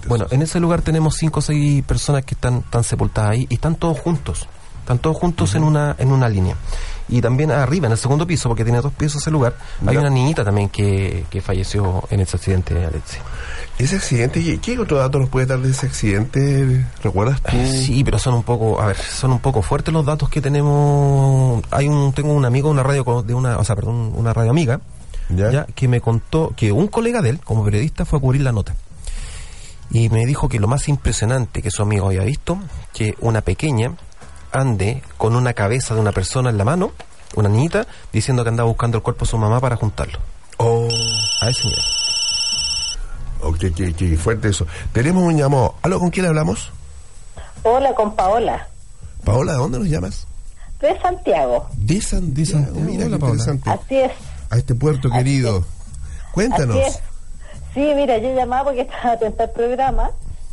Bueno, en ese lugar tenemos 5 o 6 personas que están, están sepultadas ahí y están todos juntos. Están todos juntos en, una, en una línea. Y también arriba, en el segundo piso, porque tiene dos pisos ese lugar, hay una niñita también que, que falleció en ese accidente, Alexi. Ese accidente, ¿y ¿qué otro dato nos puede dar de ese accidente? ¿Recuerdas tú? Sí, pero son un poco, a ver, son un poco fuertes los datos que tenemos. Hay un, tengo un amigo, una radio de una, o sea, perdón, una radio amiga, ¿Ya? que me contó que un colega de él, como periodista, fue a cubrir la nota. Y me dijo que lo más impresionante que su amigo había visto, que una pequeña ande con una cabeza de una persona en la mano, una niñita, diciendo que andaba buscando el cuerpo de su mamá para juntarlo. Oh, A ese nivel. oh, qué, qué- qué fuerte eso. Tenemos un llamado. ¿Aló, con quién hablamos? Hola, con Paola, Paola, ¿de dónde nos llamas? de Santiago. De Santiago. Mira, qué interesante. Así es. A este puerto querido. Cuéntanos. Así es. Sí, mira, yo llamaba porque estaba atenta al programa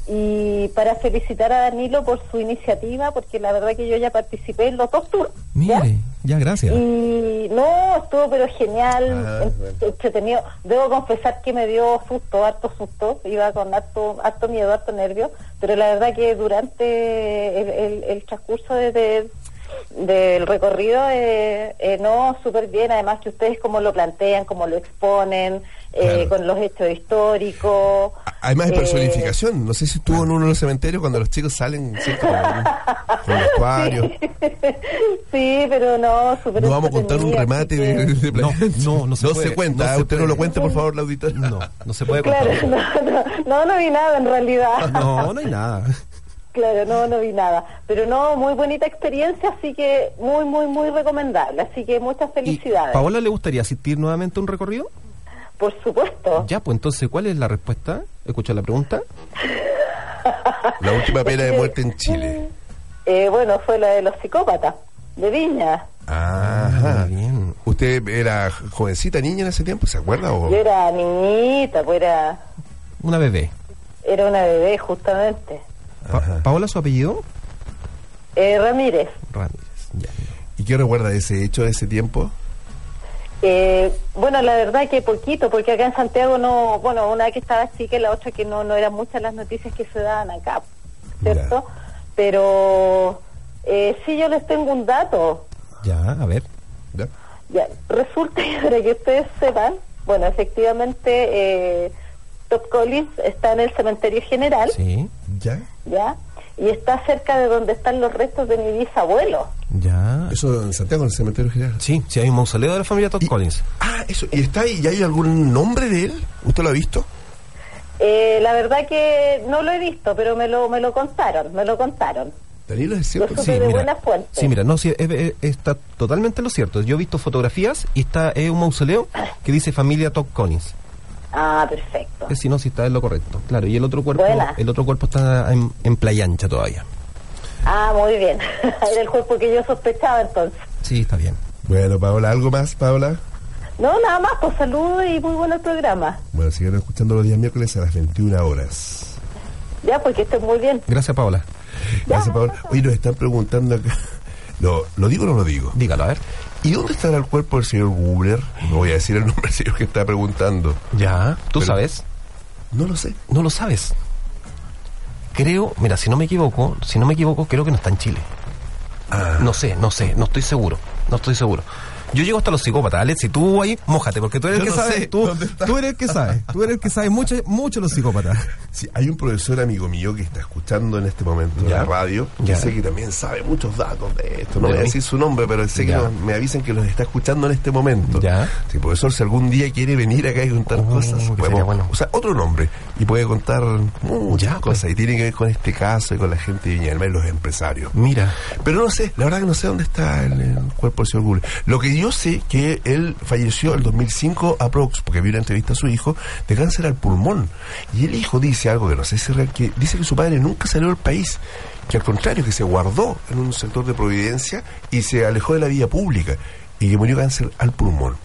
y para felicitar a Danilo por su iniciativa, porque la verdad que yo ya participé en los dos tours. Mire, ya, gracias. Y no, estuvo pero genial, Ah, bueno. entretenido. Debo confesar que me dio susto, harto susto, iba con harto, harto miedo, harto nervio, pero la verdad que durante el, el- el transcurso de- de- del recorrido, eh, eh, no, súper bien, además que ustedes como lo plantean, como lo exponen, eh, Claro. con los hechos históricos. Además de eh, personificación. No sé si estuvo en uno de los cementerios cuando los chicos salen ¿cierto? con, con el vestuario. Sí, pero no, súper No vamos a contar un remate de, de- No, no, no se puede, cuenta. no ah, se Usted no puede. lo cuente, por favor, la auditora. No, no se puede Claro, contar. no, no, no, no vi nada en realidad. No, no hay nada. Claro, no, no vi nada. Pero no, muy bonita experiencia, así que muy, muy, muy recomendable. Así que muchas felicidades. ¿Paola le gustaría asistir nuevamente a un recorrido? Por supuesto. Ya, pues entonces, ¿cuál es la respuesta? ¿Escucha la pregunta? La última pena de muerte en Chile. Eh, bueno, fue la de los psicópatas, de Viña. Ajá. ¿Usted era jovencita, niña en ese tiempo? ¿Se acuerda? O... Yo era niñita, pues era, Una bebé. era una bebé justamente. Pa- ¿Paola su apellido? Eh, Ramírez. Ramírez. ¿Y qué recuerda de ese hecho, de ese tiempo? Eh, bueno, la verdad que poquito, porque acá en Santiago no, bueno, una que estaba chica y la otra que no, no eran muchas las noticias que se daban acá, ¿cierto? Pero eh, sí yo les tengo un dato. Ya, a ver. Ya, resulta que para que ustedes sepan, bueno, efectivamente eh, Top Collins está en el cementerio general, Sí, ¿Ya? ¿ya? Y está cerca de donde están los restos de mi bisabuelo. ya. ¿Eso en Santiago, en el cementerio general? Sí, sí, hay un mausoleo de la familia Todd Collins. Ah, eso. ¿Y está ahí? ¿Y hay algún nombre de él? ¿Usted lo ha visto? Eh, la verdad que no lo he visto, pero me lo, me lo contaron, me lo contaron. Danilo es Lo cierto. supe de buena fuente. Sí, mira, no, sí, es- es- está totalmente lo cierto. Yo he visto fotografías y está es un mausoleo que dice familia Todd Collins. Ah, perfecto. Es si no, si está en lo correcto. Claro, y el otro cuerpo, Buena. el otro cuerpo está en, en Playa Ancha todavía. Ah, muy bien. Era el cuerpo que yo sospechaba entonces. Sí, está bien. Bueno, Paola, ¿algo más, Paola? No, nada más, pues saludos y muy bueno el programa. Bueno, sigan escuchando los días miércoles a las 21 horas. Ya, porque estén muy bien. Gracias, Paola. Gracias, Paola. Oye, nos están preguntando acá. ¿Lo, ¿Lo digo o no lo digo? Dígalo, a ver. ¿Y dónde estará el cuerpo del señor Gubler? No voy a decir el nombre del señor que está preguntando. Ya, ¿tú Pero- sabes? No lo sé. No lo sabes. creo, mira, si no me equivoco, si no me equivoco, creo que no está en Chile. Ah. No sé, no sé, no estoy seguro, no estoy seguro. Yo llego hasta los psicópatas, Alex, si tú ahí, mójate, porque tú eres el que no sabe, tú, eres el que sabe, tú eres el que sabe mucho, mucho los psicópatas. Sí, hay un profesor amigo mío que está escuchando en este momento Ya. la radio, que Ya. sé que también sabe muchos datos de esto. No ¿De voy a decir su nombre, pero sé que Ya. nos- me avisan que los está escuchando en este momento. Ya. Sí, profesor, si algún día quiere venir acá y contar cosas, que podemos bueno. usar otro nombre y puede contar muchas cosas. Y tiene que ver con este caso y con la gente de Viña del Mar y los empresarios. Mira. Pero no sé, la verdad que no sé dónde está el, el cuerpo del señor Gulle. Lo que yo sé que él falleció en 2005 aprox, porque vi una entrevista a su hijo, de cáncer al pulmón. Y el hijo dice algo que no sé si es real, que dice que su padre nunca salió del país, que al contrario, que se guardó en un sector de Providencia y se alejó de la vida pública y que murió cáncer al pulmón.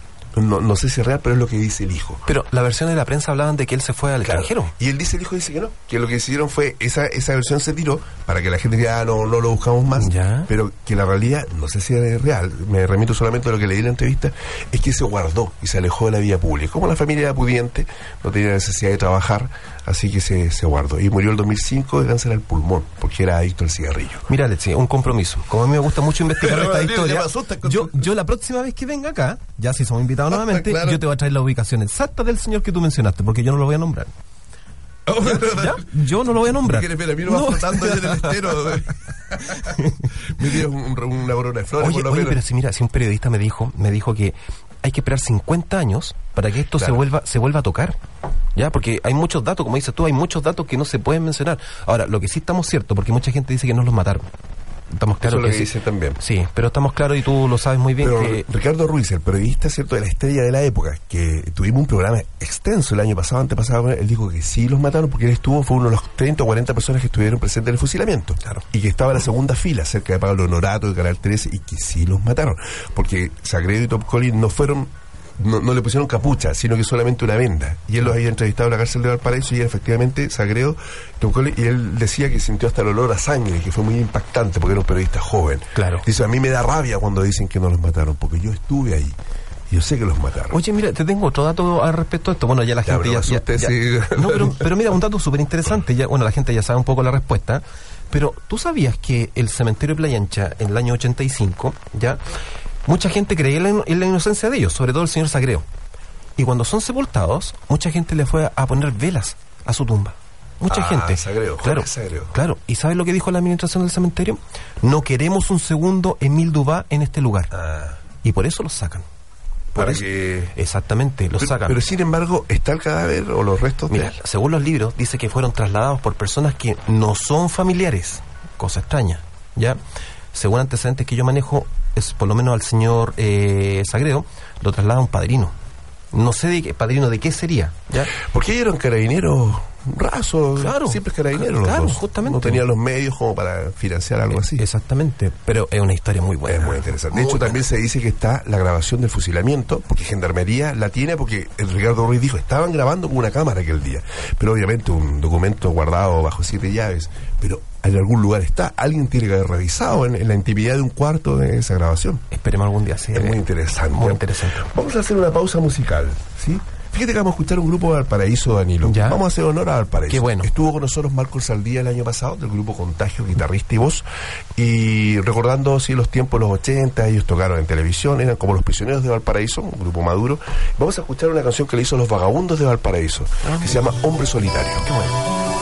No, no sé si es real, pero es lo que dice el hijo. Pero la versión de la prensa hablaban de que él se fue al extranjero. Y él dice, el hijo dice que no, que lo que hicieron fue, esa, esa versión se tiró para que la gente diga, ah, no, no lo buscamos más. Pero que la realidad, no sé si es real, me remito solamente a lo que leí en la entrevista, es que se guardó y se alejó de la vida pública. Como la familia era pudiente, no tenía necesidad de trabajar, así que se, se guardó. Y murió el 2005 de cáncer al pulmón, porque era adicto al cigarrillo. Mira, Alexi, un compromiso. Como a mí me gusta mucho investigar esta historia, yo, yo la próxima vez que venga acá, ya si somos invitados nuevamente, Claro. yo te voy a traer la ubicación exacta del señor que tú mencionaste, porque yo no lo voy a nombrar. ¿Ya? Yo no lo voy a nombrar. ¿Qué quieres ver? A mí no, va flotando en el estero. me tienes un- una corona de flores, Oye, por lo oye, menos. pero si mira, si un periodista me dijo, me dijo que hay que esperar 50 años para que esto se vuelva se vuelva a tocar. ¿Ya? Porque hay muchos datos, como dices tú, hay muchos datos que no se pueden mencionar. Ahora, lo que sí estamos cierto, porque mucha gente dice que no los mataron. Estamos claros Eso es lo que sí. dice también. Sí, pero estamos claros y tú lo sabes muy bien Pero que Ricardo Ruiz, el periodista cierto de la estrella de la época, que tuvimos un programa extenso el año pasado, antepasado, él, dijo que sí los mataron porque él estuvo, fue uno de los 30 o 40 personas que estuvieron presentes en el fusilamiento. Y que estaba en la segunda fila, cerca de Pablo Honorato, de Canal 13, y que sí los mataron. Porque Sagredo y Top Collins no fueron no, no le pusieron capucha, sino que solamente una venda. Y él los había entrevistado en la cárcel de Valparaíso y era efectivamente Collins, y él decía que sintió hasta el olor a sangre, que fue muy impactante porque era un periodista joven. Claro. Dice, a mí me da rabia cuando dicen que no los mataron, porque yo estuve ahí. Y yo sé que los mataron. Oye, mira, te tengo otro dato al respecto de esto. Bueno, ya la Ya, gente ya, ya-. No, pero, pero mira, un dato súper interesante. Ya, bueno, la gente ya sabe un poco la respuesta. Pero tú sabías que el cementerio de Playa Ancha en el año 85, ya, mucha gente creía en la, en la inocencia de ellos, sobre todo el señor Sagreo. Y cuando son sepultados, mucha gente le fue a poner velas a su tumba. Mucha Ah, gente. Sagreo, claro, Sagreo. claro. ¿Y sabes lo que dijo la administración del cementerio? No queremos un segundo Emil Dubá en este lugar. Y por eso los sacan. Por Ah. Para eso- que... Exactamente, los Pero, sacan. pero sin embargo, ¿está el cadáver o los restos Mira, según los libros, dice que fueron trasladados por personas que no son familiares. Cosa extraña, ¿ya? Según antecedentes que yo manejo, es por lo menos al señor eh, Sagredo, lo traslada un padrino. No sé de qué, padrino de qué sería, ¿ya? Porque ellos eran carabineros Claro. siempre carabineros los Claro, dos. justamente. No tenían los medios como para financiar algo así. Exactamente, pero es una historia muy buena. Es muy interesante. De hecho, buena. también se dice que está la grabación del fusilamiento, porque Gendarmería la tiene, porque el Ricardo Ruiz dijo, estaban grabando con una cámara aquel día. Pero obviamente un documento guardado bajo siete llaves. Pero en algún lugar está. Alguien tiene que haber revisado en, en la intimidad de un cuarto de esa grabación. Esperemos algún día, sí. Es muy interesante. Muy interesante. Vamos a hacer una pausa musical, ¿sí? Fíjate que vamos a escuchar un grupo de Valparaíso, Danilo. Ya. Vamos a hacer honor a Valparaíso. Qué bueno. Estuvo con nosotros Marco Saldía el año pasado, del grupo Contagio, guitarrista y voz. Y recordando sí, los tiempos de los 80, ellos tocaron en televisión, eran como los prisioneros de Valparaíso, un grupo maduro. Vamos a escuchar una canción que le hizo Los Vagabundos de Valparaíso, que se llama Hombre Solitario. Qué bueno.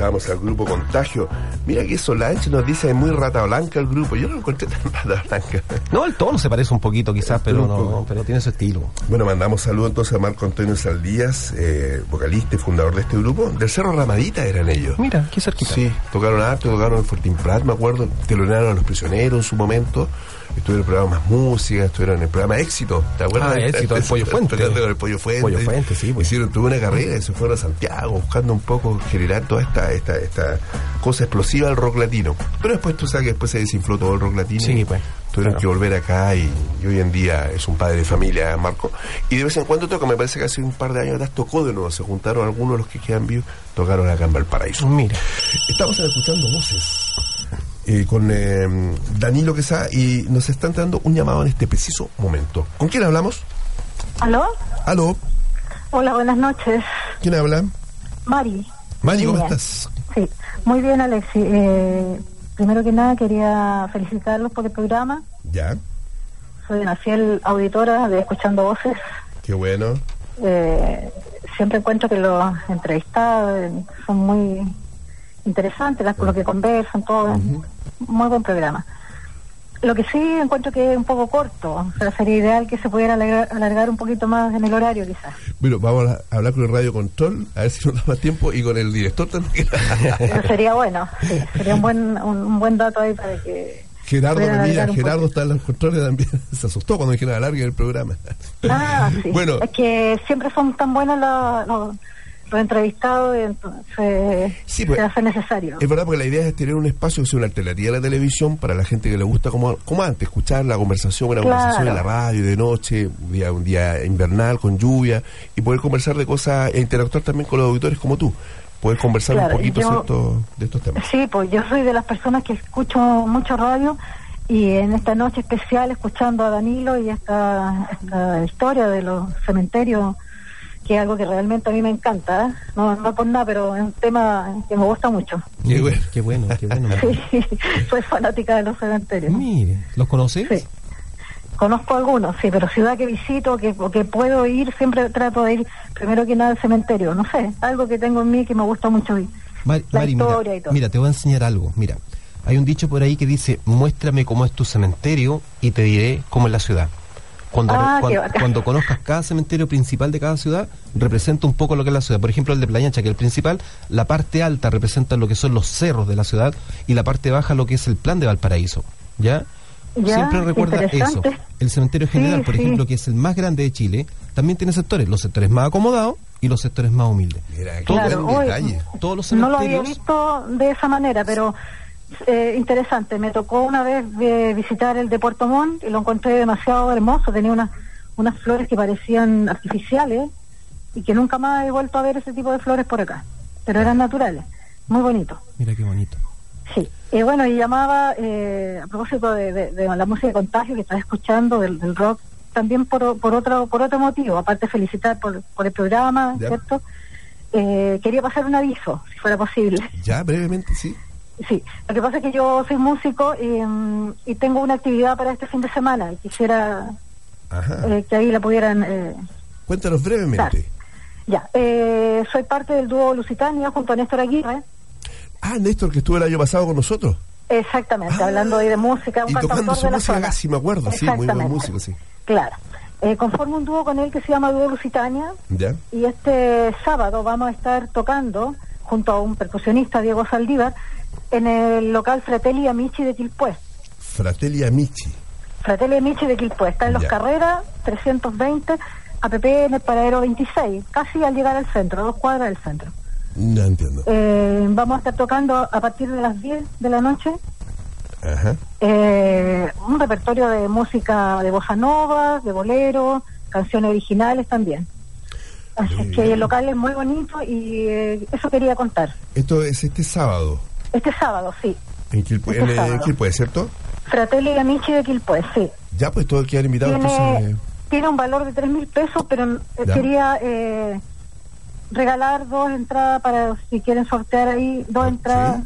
Escuchábamos al grupo Contagio. Mira que Solange nos dice es muy rata blanca el grupo. Yo no lo encontré tan rata blanca. No, el tono se parece un poquito quizás, pero no, pero tiene su estilo. Bueno, mandamos saludos entonces a Marco Antonio Saldías, eh, vocalista y fundador de este grupo. Del Cerro Ramadita eran ellos. Mira, qué cerquita. Sí, tocaron harto, tocaron en Fortín Prat, me acuerdo. Telonearon a los prisioneros en su momento. Estuvieron en el programa Más Música, estuvieron en el programa Éxito. ¿Te acuerdas? Ah, Éxito, el Pollo Fuente. Tocando con el Pollo Fuente. Pollo Fuente, sí, pues. Hicieron toda una carrera y se fueron a Santiago buscando un poco generar toda esta, esta, esta cosa explosiva del rock latino. Pero después tú sabes que después se desinfló todo el rock latino. Sí, pues, Tuvieron claro. que volver acá y, y hoy en día es un padre de familia, Marco. Y de vez en cuando toca, me parece que hace un par de años atrás tocó de nuevo. Se juntaron algunos de los que quedan vivos, tocaron acá en Valparaíso. Mira. Estamos escuchando voces eh, con eh, Danilo Quesada y nos están dando un llamado en este preciso momento. ¿Con quién hablamos? ¿Aló? Aló, Hola, buenas noches. ¿quién habla? Mari. Mari, ¿cómo Bien. estás? Sí, muy bien, Alexi. Eh, primero que nada, quería felicitarlos por el programa. Ya, Soy una fiel auditora de Escuchando Voces. qué bueno. Eh, siempre encuentro que los entrevistados son muy interesantes, las, lo que conversan, todo. Muy buen programa. Lo que sí encuentro que es un poco corto. O sea, sería ideal que se pudiera alargar, alargar un poquito más en el horario, quizás. Bueno, vamos a hablar con el radio control, a ver si nos da más tiempo, y con el director también. Pero sería bueno, sí, sería un buen, un, un buen dato ahí para que... Gerardo Gerardo está en los controles también. Se asustó cuando dijeron alargue el programa. Ah, sí. Bueno. Es que siempre son tan buenos los, los, los entrevistados, entonces Sí, pues, se hace necesario. Es verdad, porque la idea es tener un espacio que sea una alternativa a la televisión para la gente que le gusta, como, como antes, escuchar la conversación, una Claro. conversación en la radio de noche, un día, un día invernal con lluvia, y poder conversar de cosas e interactuar también con los auditores como tú. Poder conversar Claro, un poquito yo- ¿cierto? de estos temas. Sí, pues yo soy de las personas que escucho mucho radio y en esta noche especial escuchando a Danilo y esta, esta historia de los cementerios, que es algo que realmente a mí me encanta, ¿eh? no, no por nada, pero es un tema que me gusta mucho. Qué bueno. Qué bueno, qué bueno. Sí, soy fanática de los cementerios. Mire, ¿los conoces? Sí. Conozco algunos, sí, pero ciudad que visito, que, que puedo ir, siempre trato de ir primero que nada al cementerio. No sé, algo que tengo en mí que me gusta mucho ir. La Mari, historia mira, y todo. mira, te voy a enseñar algo. Mira, hay un dicho por ahí que dice, muéstrame cómo es tu cementerio y te diré cómo es la ciudad. Cuando, Ah, cuando, conozcas cada cementerio principal de cada ciudad, representa un poco lo que es la ciudad. Por ejemplo, el de Playa Ancha, que es el principal, la parte alta representa lo que son los cerros de la ciudad y la parte baja lo que es el plan de Valparaíso. ¿Ya? Ya, Siempre recuerda eso. El cementerio Sí, general, por sí. ejemplo, que es el más grande de Chile, también tiene sectores, los sectores más acomodados y los sectores más humildes. Mira, Todos- Claro, hoy- todos los No lo había cementerios visto de esa manera, pero eh, interesante. Me tocó una vez eh, visitar el de Puerto Montt y lo encontré demasiado hermoso. Tenía unas unas flores que parecían artificiales y que nunca más he vuelto a ver ese tipo de flores por acá. Pero eran naturales, muy bonitos. Mira qué bonito. Sí, y bueno, y llamaba eh, a propósito de, de- de la música de contagio que estás escuchando, del, del rock, también por, por otro por otro motivo, aparte felicitar por, por el programa, Ya. ¿cierto? Eh, quería pasar un aviso, si fuera posible. Ya, brevemente, sí. Sí, lo que pasa es que yo soy músico y, y tengo una actividad para este fin de semana y quisiera eh, que ahí la pudieran... Eh, Cuéntanos brevemente. ya, eh, soy parte del dúo Lusitania junto a Néstor Aguirre. Ah, Néstor, que estuvo el año pasado con nosotros. Exactamente, hablando ahí de música, un Ah, Y tocando su de la música zona. acá, sí me acuerdo, sí, muy buen músico, sí. Claro. Eh, conformo un dúo con él que se llama Dúo Lusitania ¿Ya? y este sábado vamos a estar tocando junto a un percusionista, Diego Saldívar, en el local Fratelli Amici de Quilpué. Fratelli Amici. Fratelli Amici de Quilpué. Está en Los. Carreras, 320, APP en el paradero 26, casi al llegar al centro, a dos cuadras del centro. No entiendo. Eh, vamos a estar tocando a partir de las 10 de la noche Ajá. eh, un repertorio de música de bossa nova, de bolero, canciones originales también. Así que el local es muy bonito y eh, eso quería contar. Esto es este sábado. Este sábado, sí. En Quilpue, Este en, eh, ¿cierto? Fratelli Amici de Quilpué, sí. Ya, pues todos quedan invitados. Tiene, Entonces, tiene un valor de tres mil pesos, pero eh, Ya. quería eh, regalar dos entradas para, si quieren sortear ahí, dos entradas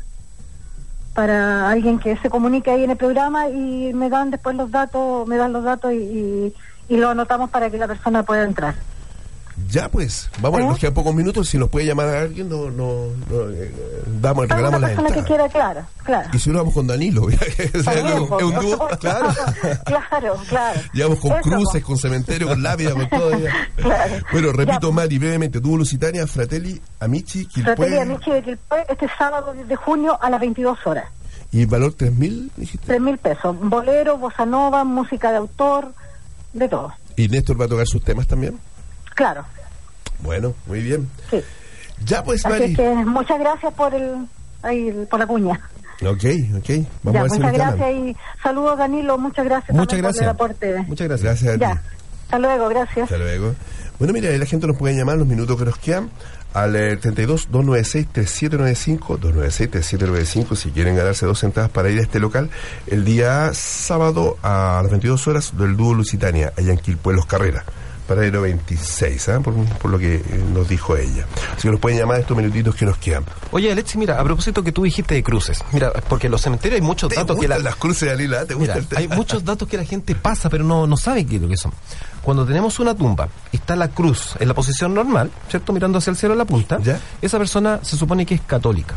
para alguien que se comunique ahí en el programa y me dan después los datos, me dan los datos y, y, y lo anotamos para que la persona pueda entrar. Ya pues, vamos, ¿Eh? nos quedan pocos minutos. Si nos puede llamar a alguien, no, no, no, eh, damos, regalamos la que entrada. quiera, claro, claro. Y si no vamos con Danilo, o sea, También, es un- dúo, claro. claro, claro. Llevamos con Eso, cruces, con cementerio, con lápida, con todo. Claro. Bueno, repito, Ya. Mari, brevemente, dúo Lusitania, Fratelli, Amici, Fratelli Quilpué, Amici de Quilpué, este sábado de junio a las 22 horas. y valor 3.000, dijiste. Tres mil pesos. Bolero, bossa nova, música de autor, de todo. Y Néstor va a tocar sus temas también. Claro. Bueno, muy bien. Sí. Ya pues, Así Mari. es que muchas gracias por el, por la cuña. Ok, ok. Vamos Ya, a ver si muchas gracias y saludos Danilo, muchas gracias Muchas también gracias. por el aporte. Muchas gracias. Gracias a Ya. ti. Hasta luego, gracias. Hasta luego. Bueno, mira, la gente nos puede llamar los minutos que nos quedan al eh, 32 296 3795 296 3795 si quieren ganarse dos entradas para ir a este local el día sábado a las 22 horas del dúo Lusitania allá en Quilpué Los Carreras paralelo 26 ¿ah? por, por lo que eh, nos dijo ella así que nos pueden llamar estos minutitos que nos quedan Oye, Alexi, mira, a propósito que tú dijiste de cruces, mira, porque en los cementerios hay muchos ¿Te datos que la, las cruces de Alila? ¿Te gusta Mira, el tema? hay muchos datos que la gente pasa, pero no, no sabe qué es lo que son. Cuando tenemos una tumba y está la cruz en la posición normal, ¿cierto? Mirando hacia el cielo la punta, esa persona se supone que es católica.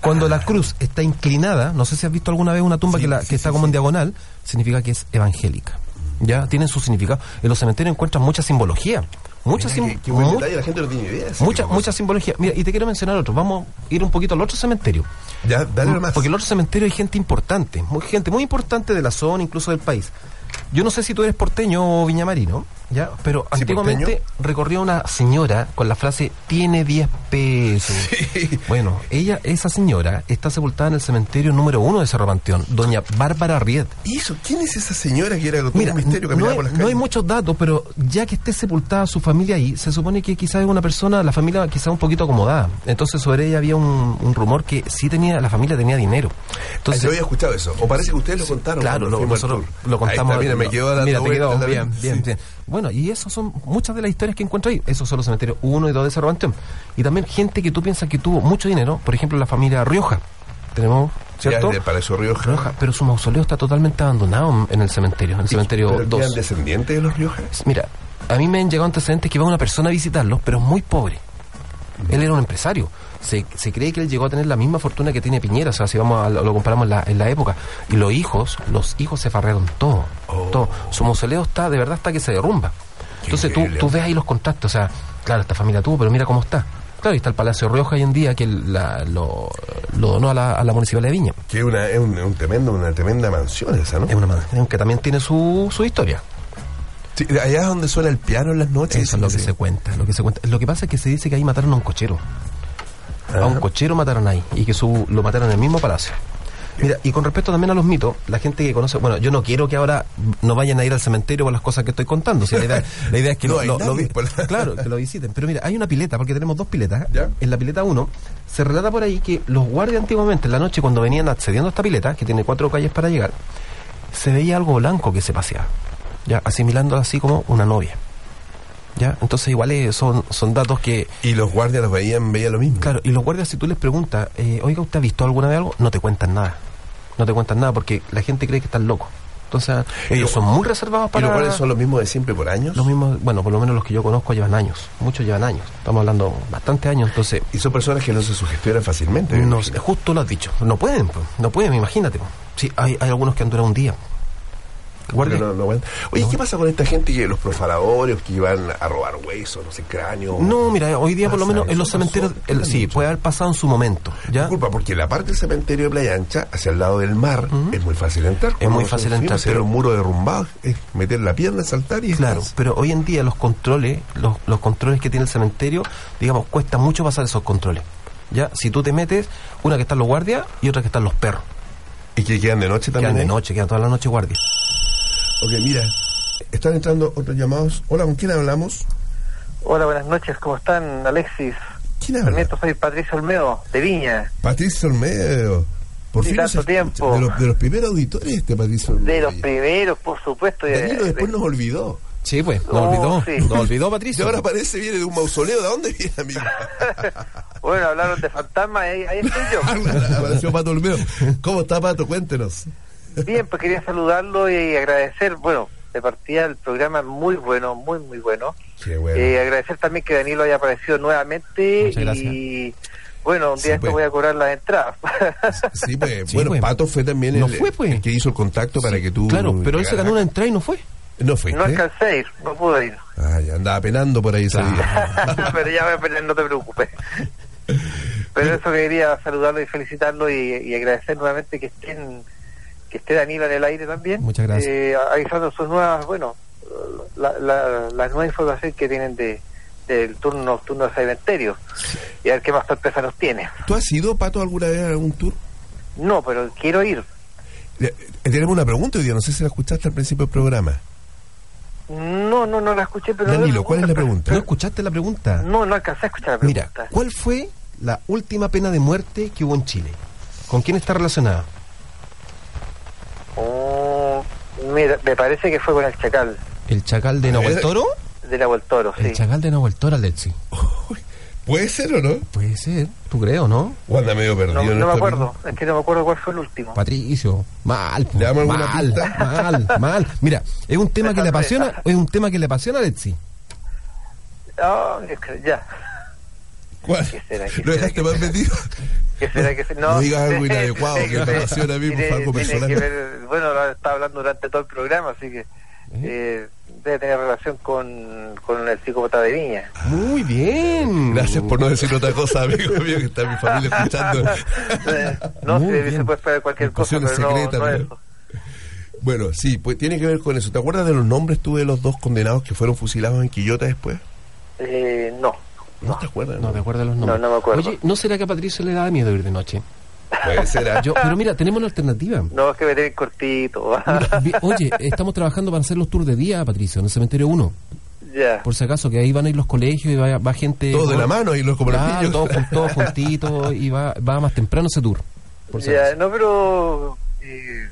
Cuando la cruz está inclinada, no sé si has visto alguna vez una tumba que, la, que está como en diagonal, significa que es evangélica. Ya tienen su significado. En los cementerios encuentran mucha simbología. Mucha, Mira, sim- qué- qué buen mu- detalle, la gente no tiene idea de ese mucha, mucha simbología. Mira, y te quiero mencionar otro. Vamos a ir un poquito al otro cementerio. Ya, dale nomás. Porque el otro cementerio hay gente importante, muy, gente muy importante de la zona, incluso del país. Yo no sé si tú eres porteño o viñamarino, ¿ya? Pero Sí, antiguamente porteño. recorría una señora con la frase, tiene 10 pesos. Bueno, ella, esa señora, está sepultada en el cementerio número uno de Cerro Panteón, doña Bárbara Riet. ¿Y eso? ¿Quién es esa señora que era Mira, un misterio no hay, por las no hay muchos datos, pero ya que esté sepultada su familia ahí, se supone que quizás es una persona, la familia quizás un poquito acomodada. Entonces sobre ella había un, un rumor que sí tenía, la familia tenía dinero. Entonces, Ah, yo había escuchado eso. O parece que ustedes lo contaron. Claro, lo, nosotros lo contamos. Mira, me quedó dando Mira, te quedó la- bien, bien, sí. bien. Bueno, y eso son muchas de las historias que encuentro ahí. Esos son los cementerios 1 y 2 de Cerro Panteón. Y también gente que tú piensas que tuvo mucho dinero, por ejemplo, la familia Rioja. Tenemos, ¿cierto? Ya, de Rioja. pero su mausoleo está totalmente abandonado en el cementerio, en el cementerio ¿Pero 2. quedan descendientes de los Rioja? Mira, a mí me han llegado antecedentes que va una persona a visitarlo, pero muy pobre. Él era un empresario. Se, se cree que él llegó a tener la misma fortuna que tiene Piñera, o sea, si vamos a, lo comparamos en la, en la época. Y los hijos, los hijos se farrearon todo, todo. Su mausoleo está, de verdad, está que se derrumba. Entonces tú, tú ves ahí los contactos, o sea, claro, esta familia tuvo, pero mira cómo está. Claro, y está el Palacio Rioja hoy en día que la- lo, lo donó a la, a la Municipalidad de Viña. Que es una, es un, un tremendo, una tremenda mansión esa, ¿no? Es una mansión que también tiene su, su historia. Sí, allá es donde suena el piano en las noches. Eso es lo que se cuenta, lo que se cuenta. Lo que pasa es que se dice que ahí mataron a un cochero. A un cochero mataron ahí y que su, lo mataron en el mismo palacio. Mira, y con respecto también a los mitos, la gente que conoce, bueno, yo no quiero que ahora no vayan a ir al cementerio por las cosas que estoy contando, la, idea, la idea es que No lo, lo- la- claro, que lo visiten. Pero mira, hay una pileta, porque tenemos dos piletas. En la pileta 1 se relata por ahí que los guardias antiguamente en la noche cuando venían accediendo a esta pileta, que tiene cuatro calles para llegar, se veía algo blanco que se paseaba, ya asimilando así como una novia. ¿Ya? Entonces igual eh, son, son datos que... Y los guardias los veían, veían lo mismo. Claro, y los guardias si tú les preguntas, eh, oiga, ¿usted ha visto alguna vez algo? No te cuentan nada. No te cuentan nada porque la gente cree que están locos. Entonces, ellos son muy reservados ¿Y para... los guardias son los mismos de siempre por años? Los mismos, bueno, por lo menos los que yo conozco llevan años. Muchos llevan años. Estamos hablando bastantes años, entonces... Y son personas que no se sugestionan fácilmente. me No, justo lo has dicho. No pueden, no pueden, imagínate. Sí, hay, hay algunos que han durado un día. Guardia. No-. Oye, ¿qué pasa con esta gente que los profanadores que van a robar huesos, no sé, cráneos? No, mira, hoy día por lo menos en los cementerios, el- sí, puede haber pasado en su momento, ¿ya? Disculpa, porque la parte del cementerio de Playa Ancha, hacia el lado del mar, es muy fácil entrar. Es muy fácil entrar, Hacer pero- un muro derrumbado, es meter la pierna, saltar y Claro, estás. pero hoy en día los controles, los, los controles que tiene el cementerio, digamos, cuesta mucho pasar esos controles. Ya, si tú te metes, una que están los guardias y otra que están los perros. ¿Y que quedan de noche también? Quedan de noche, quedan toda la noche guardias. Ok, mira, están entrando otros llamados. Hola, ¿con quién hablamos? Hola, buenas noches, ¿cómo están, Alexis? ¿Quién habla? Permiso, soy Patricio Olmedo, de Viña. Patricio Olmedo. Por Sí, fin tanto tiempo. De los, de los primeros auditores este Patricio Olmedo. De los primeros, por supuesto. y de- Danilo después de- nos olvidó. Sí, pues, nos Oh, olvidó. sí. Nos olvidó, Y Patricio. ahora parece viene de un mausoleo. ¿De dónde viene, amigo? Bueno, hablaron de fantasmas, ahí, ahí estoy yo. Apareció Pato Olmedo. ¿Cómo está, Pato? Cuéntenos. Bien, pues quería saludarlo y agradecer, bueno, de partida el programa muy bueno, muy, muy bueno. Qué bueno. Eh, agradecer también que Danilo haya aparecido nuevamente Muchas gracias. y bueno, un día Sí, esto pues. voy a cobrar las entradas. Sí, pues, Sí, bueno, pues. Pato fue también No el, fue, pues. el que hizo el contacto para que tú. Claro, pero él se ganó una entrada y no fue. No fuiste. no alcancé a ir, no pude ir. Ah, ya andaba penando por ahí día. Pero ya voy a pelear, no te preocupes. Pero eso quería saludarlo y felicitarlo y, y agradecer nuevamente que estén que esté Danilo en el aire también. Muchas gracias. Eh, avisando sus nuevas, bueno, la, la, la nueva información que tienen de del turno nocturno de cementerio y a ver qué más sorpresa nos tiene. ¿Tú has ido, Pato, alguna vez a algún tour? No, pero quiero ir. Eh, Tenemos una pregunta hoy día, no sé si la escuchaste al principio del programa. No, no, no la escuché, pero... Danilo, ¿cuál es la pregunta? ¿No escuchaste la pregunta? No, no alcancé a escuchar la Mira, pregunta. ¿cuál fue la última pena de muerte que hubo en Chile? ¿Con quién está relacionada? Oh, mira, me parece que fue con el Chacal, ¿El chacal de Nahuel Toro? de la Toro, sí. El chacal de Nahuel Toro, Alexi. ¿Puede ser o no? Puede ser, tú creo, ¿no? O anda medio perdido. No, no me esto, acuerdo, es que no me acuerdo cuál fue el último. Patricio, mal, po, ¿Le damos alguna mal, mal, mal. Mira, es un tema que le apasiona, es un tema que le apasiona a. Ah, que ya. ¿Cuál? ¿Qué será? ¿Qué ¿Lo será? dejaste más metido? ¿Qué será? ¿Qué será? No digas algo inadecuado, que me apasiona a mí, por tiene- algo personal. que ver- bueno, lo estaba hablando durante todo el programa, así que eh, debe tener relación con, con el psicópata de Viña. Muy bien. Gracias por no decir otra cosa, amigo mío, que está mi familia escuchando. Eh, no Muy bien. se puede esperar cualquier cosa, pero no, secretas, no eso. Bueno, sí, pues tiene que ver con eso. ¿Te acuerdas de los nombres tú de los dos condenados que fueron fusilados en Quillota después? Eh, no, ¿No te acuerdas? No te acuerdas los nombres. No, no me acuerdo. Oye, ¿no será que a Patricio le da miedo ir de noche? Puede ser. Yo, pero mira, tenemos una alternativa. no es que veré cortito. Mira, oye, estamos trabajando para hacer los tours de día, Patricio, en el cementerio 1. ya. Por si acaso, que ahí van a ir los colegios y va, va gente. Todos de la mano y los niños. todos, todos juntitos y va, va más temprano ese tour. Por si Ya, acaso. no, pero eh,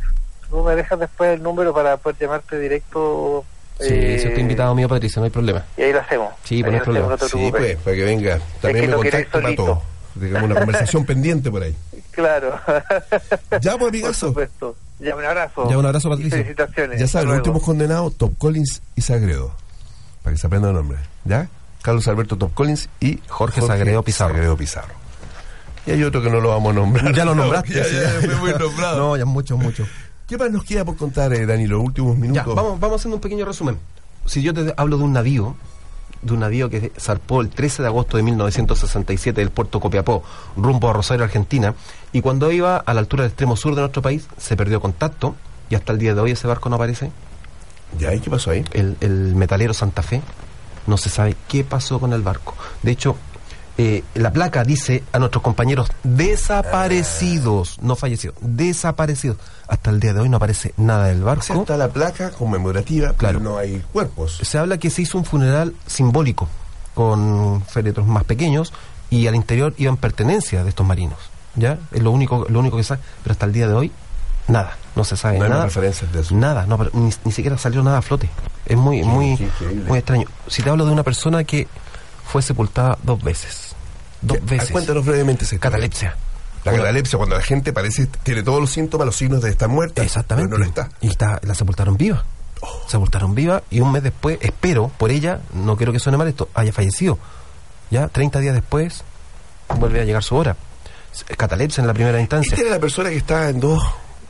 tú me dejas después el número para poder llamarte directo. Sí, eh, si usted invitado mío, Patricio, no hay problema. Y ahí lo hacemos. Sí, Ahí pues no problema. no Sí, pues, para que venga. También que me no contacto para todo. Digamos una conversación pendiente por ahí. Claro. Ya, pues, Por amigazo. supuesto. Ya, un abrazo. Ya, un abrazo, Y Patricio. felicitaciones. Ya sabes, Hasta los últimos condenados, Top Collins y Sagredo. Para que se aprendan los nombres. ¿Ya? Carlos Alberto Top Collins y Jorge Sagredo Pizarro. Sagredo Pizarro. Y hay otro que no lo vamos a nombrar. Ya lo nombraste. ya, sí, ya, fue muy nombrado. No, ya mucho, mucho. ¿Qué más nos queda por contar, eh, Dani, los últimos Ya, minutos? vamos, vamos haciendo un pequeño resumen. Si yo te hablo de un navío, de un navío que zarpó el 13 de agosto de 1967 del puerto Copiapó, rumbo a Rosario, Argentina, y cuando iba a la altura del extremo sur de nuestro país, se perdió contacto, y hasta el día de hoy ese barco no aparece. ¿Ya? ¿Y qué pasó ahí? El, el metalero Santa Fe, no se sabe qué pasó con el barco. De hecho, eh, la placa dice a nuestros compañeros desaparecidos, no fallecidos, desaparecidos. Hasta el día de hoy no aparece nada del O barco. sea, está la placa conmemorativa, Claro. pero no hay cuerpos. Se habla que se hizo un funeral simbólico con féretros más pequeños y al interior iban pertenencias de estos marinos. ¿Ya? Es lo único, lo único que sabe. Pero hasta el día de hoy, nada. No se sabe No hay nada. referencias de eso. Nada, no, pero ni, ni siquiera salió nada a flote. Es muy, muy, muy extraño. Si te hablo de una persona que fue sepultada dos veces. Dos veces. Cuéntanos brevemente esa. Catalepsia. La catalepsia, cuando la gente parece, tiene todos los síntomas, los signos de estar muerta. Exactamente. Pero no lo está. Y está, la sepultaron viva. Sepultaron viva y un mes después, espero, por ella, no quiero que suene mal esto, haya fallecido. Ya, 30 días después, vuelve a llegar su hora. Catalepsia en la primera instancia. Esta era la persona que estaba en dos,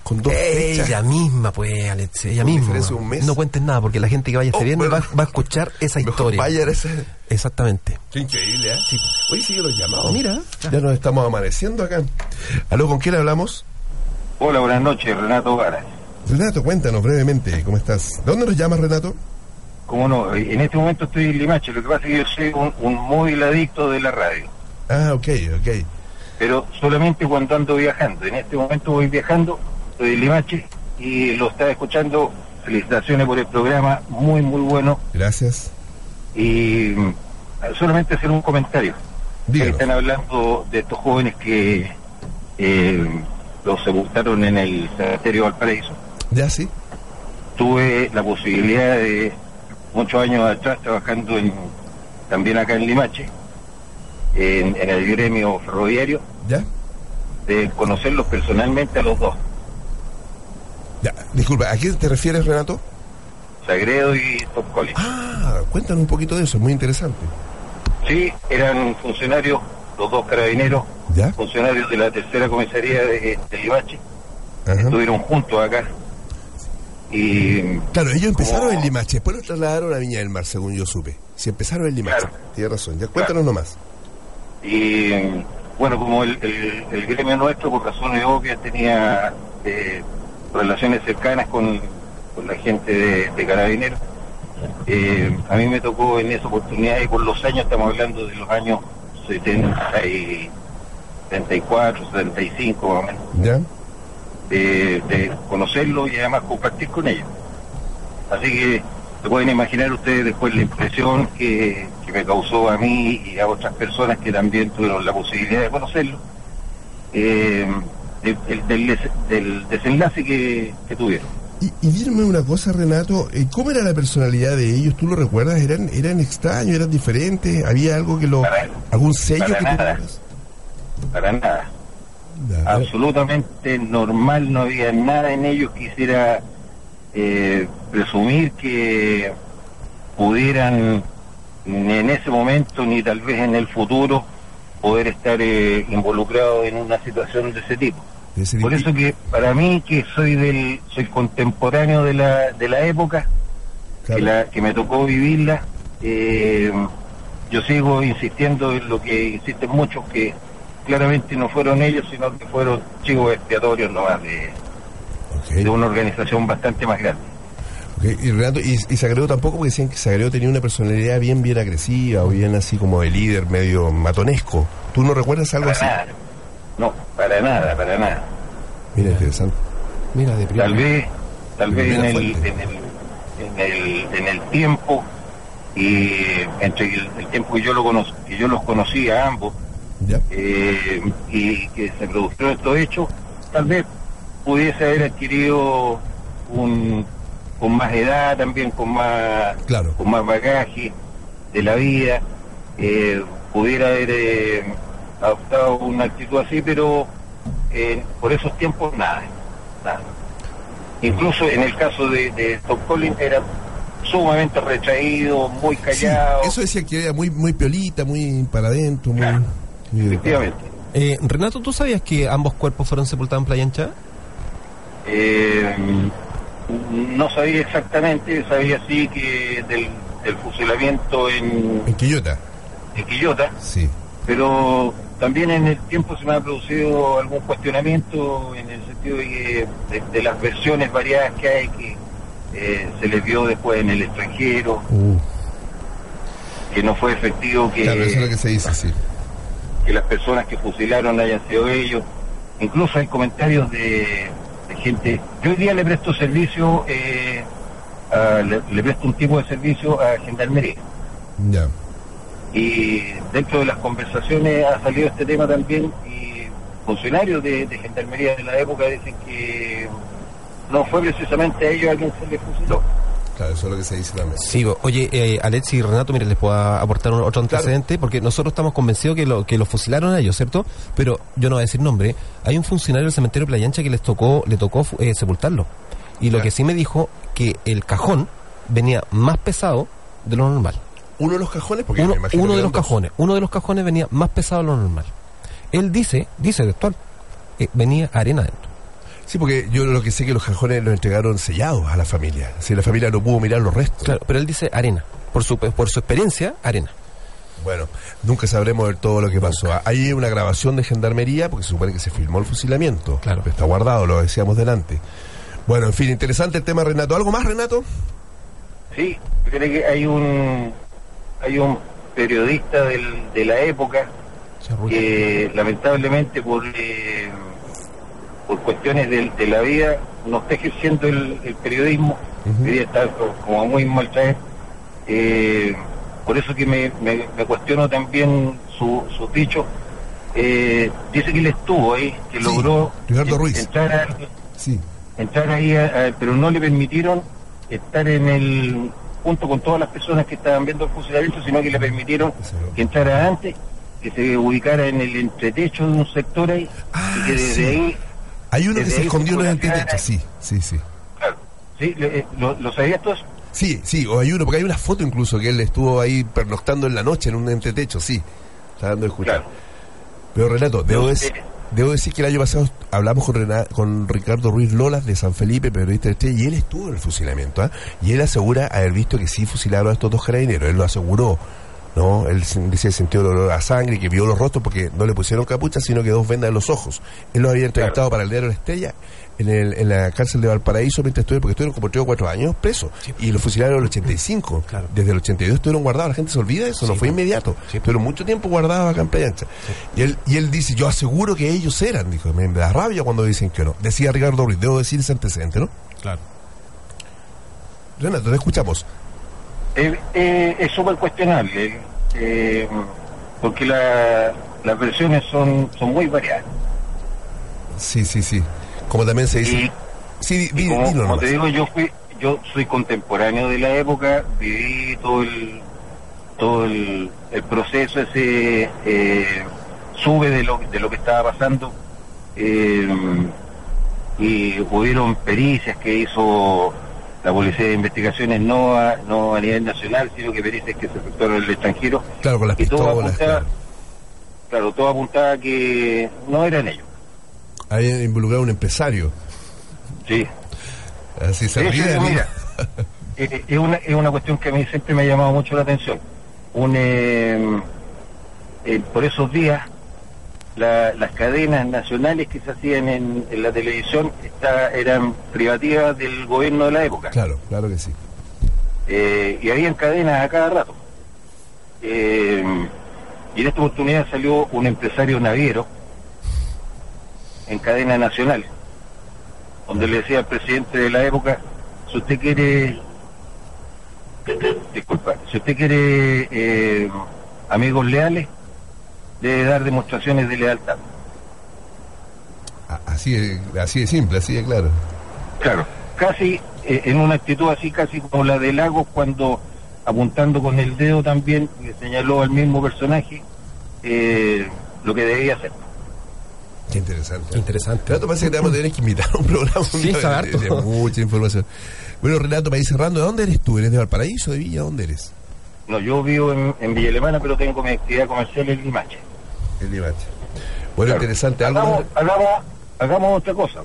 con dos Ella fechas. misma, pues, Alex, ella Con misma. diferencia de un mes. No cuentes nada, porque la gente que vaya este Oh, viernes va, bueno. va a escuchar esa historia. vaya a ese- Exactamente. Qué increíble, ¿eh? Hoy sigue los llamados. Mira. Ya nos estamos amaneciendo acá. Aló, ¿con quién hablamos? Hola, buenas noches, Renato Gara. Renato, cuéntanos brevemente, ¿cómo estás? ¿De dónde nos llamas, Renato? Como no, en este momento estoy en Limache, lo que pasa es que yo soy un, un móvil adicto de la radio, Ah, ok, ok. pero solamente cuando ando viajando. En este momento voy viajando, en Limache y lo estaba escuchando. Felicitaciones por el programa, muy, muy bueno. Gracias. Y mm, solamente hacer un comentario. Díganos. Están hablando de estos jóvenes que eh, los sepultaron en el cementerio Valparaíso. ¿Ya sí? tuve la posibilidad de muchos años atrás trabajando en, también acá en Limache, en, en el gremio ferroviario, ¿Ya? de conocerlos personalmente a los dos. Ya. Disculpa, ¿a qué te refieres, Renato? Sagredo y Top Collins. Ah, cuéntanos un poquito de eso, muy interesante. Sí, eran funcionarios, los dos carabineros, ¿Ya? funcionarios de la tercera comisaría de, de Limache. Estuvieron juntos acá. Y Claro, ellos empezaron en Limache, después los trasladaron a Viña del Mar, según yo supe. Si empezaron en Limache, tienes razón. Ya cuéntanos nomás. Y bueno, como el, el- el gremio nuestro, por razones obvias, tenía eh, relaciones cercanas con, con la gente de, de Carabineros, eh, a mí me tocó en esa oportunidad, y por los años, estamos hablando de los años 70 y 74, 75 más o menos, ¿Ya? de, de conocerlo y además compartir con ellos. Así que se pueden imaginar ustedes después la impresión que, que me causó a mí y a otras personas que también tuvieron la posibilidad de conocerlo, eh, del, del- del- desenlace que, que tuvieron. Y, y dime una cosa, Renato, eh, ¿cómo era la personalidad de ellos? ¿Tú lo recuerdas? ¿Eran, eran extraños, eran diferentes? ¿Había algo que lo... algún sello para que nada. Para nada. Absolutamente normal, no había nada en ellos que hiciera eh, presumir que pudieran ni en ese momento ni tal vez en el futuro poder estar eh, involucrados en una situación de ese tipo. Ese Por eso que para mí que soy del soy contemporáneo de la de la época que, la, que me tocó vivirla, eh, yo sigo insistiendo en lo que insisten muchos que claramente no fueron ellos sino que fueron chicos expiatorios nomás de, de una organización bastante más grande. Ok, Y Renato, y, y Sagredo tampoco, porque decían que Sagredo tenía una personalidad bien, bien agresiva, o bien así como de líder, medio matonesco. ¿Tú no recuerdas algo así? Nada. No, para nada, para nada. Mira, interesante. Mira, de Tal vez, tal vez en el, en el, en el, en el tiempo y entre el, el tiempo que yo lo conocí, que yo los conocí a ambos eh, y que se produjeron estos hechos, tal vez pudiese haber adquirido un con más edad también, con más con más bagaje de la vida, eh, pudiera haber eh, adoptado una actitud así, pero eh, por esos tiempos nada, nada. Incluso en el caso de, de Tom Collins era sumamente retraído, muy callado. Eso decía que era muy, muy piolita, muy para adentro, muy... muy Efectivamente. Eh, Renato, ¿tú sabías que ambos cuerpos fueron sepultados en Playa Ancha? Eh, no sabía exactamente, sabía sí que del, del fusilamiento en, En Quillota. en Quillota, Sí. pero también en el tiempo se me ha producido algún cuestionamiento en el sentido de, que- de, de las versiones variadas que hay que eh, se les vio después en el extranjero, que no fue efectivo que, Claro, eso es lo que se dice, sí. que las personas que fusilaron hayan sido ellos. Incluso hay comentarios de gente. Yo hoy día le presto servicio, eh, a- le, le presto un tipo de servicio a Gendarmería. Ya. Y dentro de las conversaciones ha salido este tema también y funcionarios de, de Gendarmería de la época dicen que no fue precisamente a ellos a quien se les fusiló. Claro, eso es lo que se dice también. Sí, oye, eh, Alex y Renato, mire, les puedo aportar un- otro antecedente, porque nosotros estamos convencidos que lo que los fusilaron a ellos, ¿cierto? Pero yo no voy a decir nombre. Hay un funcionario del cementerio de Playa Ancha que les tocó, le tocó eh, sepultarlo. Y lo que sí me dijo que el cajón venía más pesado de lo normal. Uno de los cajones, porque uno, me imagino uno de los dos. cajones, uno de los cajones venía más pesado de lo normal. Él dice, dice textual, que venía arena dentro. Sí, porque yo lo que sé que los cajones los entregaron sellados a la familia. Si la familia no pudo mirar los restos. Claro, pero él dice arena. Por su, por su experiencia, arena. Bueno, nunca sabremos del todo lo que pasó. Hay una grabación de gendarmería, porque se supone que se filmó el fusilamiento. Claro. Está guardado, lo decíamos delante. Bueno, en fin, interesante el tema, Renato. ¿Algo más, Renato? Sí, yo creo que hay un hay un periodista del- de la época que lamentablemente por eh, por cuestiones de, de la vida no está ejerciendo el, el periodismo, hoy día está co- como muy mal traer. Eh, por eso que me, me- me cuestiono también su, su dicho. Eh, dice que él estuvo ahí, que logró Ruiz. entrar a- Sí. entrar ahí, a- a- pero no le permitieron estar en el junto con todas las personas que estaban viendo el fusilamiento, sino que le permitieron que entrara antes, que se ubicara en el entretecho de un sector ahí, y que desde sí. ahí... Hay uno que se escondió en fotografiara. entretecho, sí, sí, sí. ¿Sí? Le- eh, ¿Lo, lo sabías tú? Sí, sí, o hay uno, porque hay una foto incluso que él estuvo ahí pernoctando en la noche en un entretecho, sí. Está dando a escuchar. Pero Renato, debo, dec- debo decir que el año pasado hablamos con, con Ricardo Ruiz Lolas de San Felipe, periodista de Estrella, y él estuvo en el fusilamiento, ¿ah? Y él asegura haber visto que sí fusilaron a estos dos carabineros, él lo aseguró. ¿No? Él dice que sintió el olor a sangre, que vio los rostros porque no le pusieron capucha, sino que dos vendas en los ojos. Él los había entrevistado para el diario La Estrella en, el- en la cárcel de Valparaíso mientras estuvieron, porque estuvieron como o cuatro años presos. Y lo fusilaron en el 85. Desde el 82 estuvieron guardados. La gente se olvida de eso, no fue inmediato. Pero mucho tiempo guardados acá en Playa Ancha. Y él, y él dice, yo aseguro que ellos eran. Dijo, me da rabia cuando dicen que no. Decía Ricardo Ruiz, debo decir ese antecedente, ¿no? Claro. Renato, te escuchamos. Eh, eh, es súper cuestionable, eh, porque la- las versiones son, son muy variadas. Sí, sí, sí. Como también se dice... Y- sí, Y como, dilo como nomás. te digo, yo fui, yo soy contemporáneo de la época, viví todo el todo el, el proceso ese eh, sube de lo de lo que estaba pasando eh, y hubieron pericias que hizo la policía de investigaciones no a, no a nivel nacional sino que pericias que se efectuaron en el extranjero Claro, con las y todo pistolas. apuntaba claro. claro todo apuntaba que no eran ellos Habían involucrado un empresario. sí Así se ríe. ¿no? mira, eh, es, una, es una cuestión que a mí siempre me ha llamado mucho la atención. Un, eh, eh, por esos días, la- las cadenas nacionales que se hacían en, en la televisión está- eran privativas del gobierno de la época. Claro, claro que sí. Eh, y habían cadenas a cada rato. Eh, y en esta oportunidad salió un empresario naviero en cadena nacional, donde le decía al presidente de la época, si usted quiere, disculpa, si usted quiere eh, amigos leales, debe dar demostraciones de lealtad. Así de, así de simple, así de claro. Claro, casi eh, en una actitud así, casi como la de Lagos, cuando apuntando con el dedo también le señaló al mismo personaje eh, lo que debía hacer. Qué interesante. Interesante. Renato, parece que te vamos a tener que invitar a un programa. Sí, de- de mucha información. Bueno, Renato, para ir cerrando, ¿de dónde eres tú? ¿Eres de Valparaíso, de Villa? ¿Dónde eres? No, yo vivo en, en Villa Alemana, pero tengo mi actividad comercial en Limache. El Limache. Bueno, Claro. interesante. ¿Algo Hagamos, más? hagamos, hagamos otra cosa.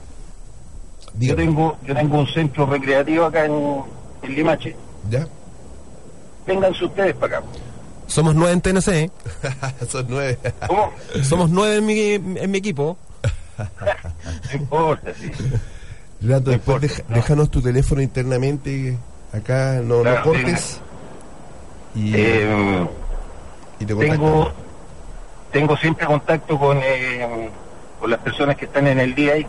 Yo tengo, yo tengo un centro recreativo acá en, en Limache. ¿Ya? Vénganse ustedes para acá. Somos nueve en TNC. ¿eh? Son nueve. ¿Cómo? Somos nueve en mi, en mi equipo. No importa, sí. Renato, No después importa, deja- no. déjanos tu teléfono internamente. Acá no, no Claro, cortes. Y, Eh, y te tengo, tengo siempre contacto con, eh, con las personas que están en el día ahí.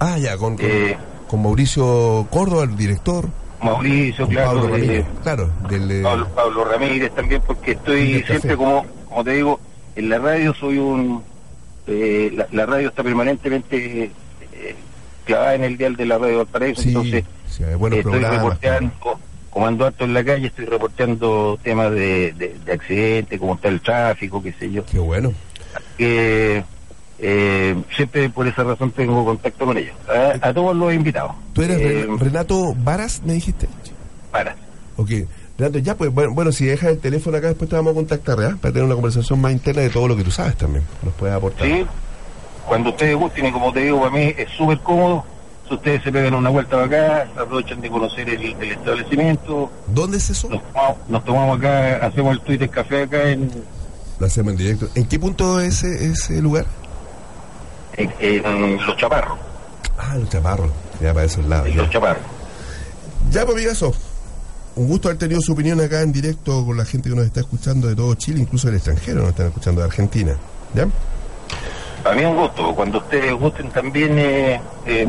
Ah, ya, con, con, eh, con Mauricio Córdoba, el director. Mauricio, claro, Pablo Ramírez. Claro, del. Pablo, Pablo Ramírez también, porque estoy siempre como, como te digo, en la radio soy un... eh, la, la radio está permanentemente eh, clavada en el dial de la radio Valparaíso, Sí, entonces sí, estoy reporteando, como ando harto en la calle, estoy reporteando temas de, de, de accidentes, cómo está el tráfico, qué sé yo. Qué bueno. Que eh, siempre por esa razón tengo contacto con ellos. A, a todos los invitados. ¿Tú eres Eh, Ren- Renato Varas, me dijiste? para. Ok. Renato, ya pues, bueno, bueno, si dejas el teléfono acá, después te vamos a contactar, ¿ya? Para tener una conversación más interna de todo lo que tú sabes también. Nos puedes aportar. Sí, cuando ustedes gusten y como te digo, para mí es súper cómodo. Si ustedes se pegan una vuelta para acá, aprovechan de conocer el, el establecimiento. ¿Dónde es eso? Nos tomamos, nos tomamos acá, hacemos el Twitter Café acá en, Lo hacemos en directo. ¿En qué punto es ese, ese lugar? en, en Los Chaparros. Ah, Los Chaparros. Ya para esos lados. En ya. Los Chaparros. Ya, pues. Un gusto haber tenido su opinión acá en directo con la gente que nos está escuchando de todo Chile, incluso del extranjero, nos están escuchando de Argentina. ¿Ya? Para mí un gusto. Cuando ustedes gusten también eh, eh,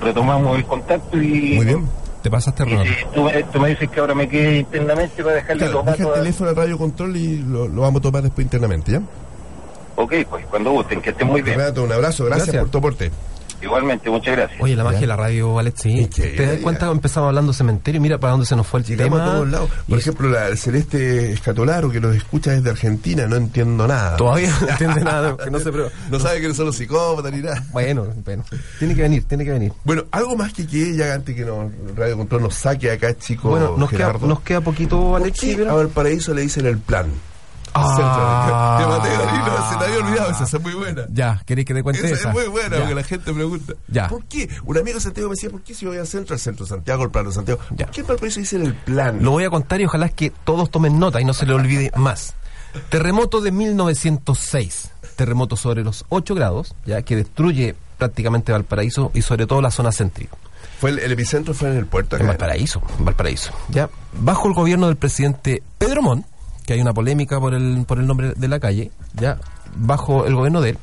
retomamos el contacto y... Muy bien. Te pasaste, si tú, me- tú me dices que ahora me quede internamente para dejarle Claro, deja el a- teléfono al radio control y lo, lo vamos a tomar después internamente, ¿ya? Ok, pues cuando gusten, que estén muy bien. Renato, un abrazo, gracias, Gracias. por tu aporte. Igualmente, muchas gracias. Oye, la magia de la radio, Alex, sí. ¿Te das cuenta que empezamos hablando cementerio? Mira para dónde se nos fue el Llegamos tema. a todos lados. Por ejemplo, la Celeste Escatolaro, que nos escucha desde Argentina, no entiendo nada. Todavía no entiende nada, que no se pre- No sabe que no son los psicópatas ni nada. Bueno, bueno. Tiene que venir, tiene que venir. Bueno, algo más que que ella antes que nos, Radio Control nos saque acá, chico. Bueno, nos queda, Gerardo. nos queda poquito, ¿Por Alex. a Valparaíso le dicen el plan? Ah. Te maté, Danilo, se te había olvidado, esa esa es muy buena. Ya, ¿queréis que te cuente Esa esa? es muy buena, Ya. porque la gente pregunta. Ya. ¿Por qué? Un amigo de Santiago me decía, ¿por qué si voy al centro, al centro de Santiago, al plano de Santiago? ¿Por qué Valparaíso dicen el plan? Lo voy a contar y ojalá es que todos tomen nota y no se le olvide más. Terremoto de 1906. Terremoto sobre los 8 grados, ya que destruye prácticamente Valparaíso y sobre todo la zona céntrica. Fue el, el epicentro fue en el puerto. En Valparaíso, en Valparaíso. Ya, bajo el gobierno del presidente Pedro Montt, que hay una polémica por el, por el nombre de la calle, ya, bajo el gobierno de él,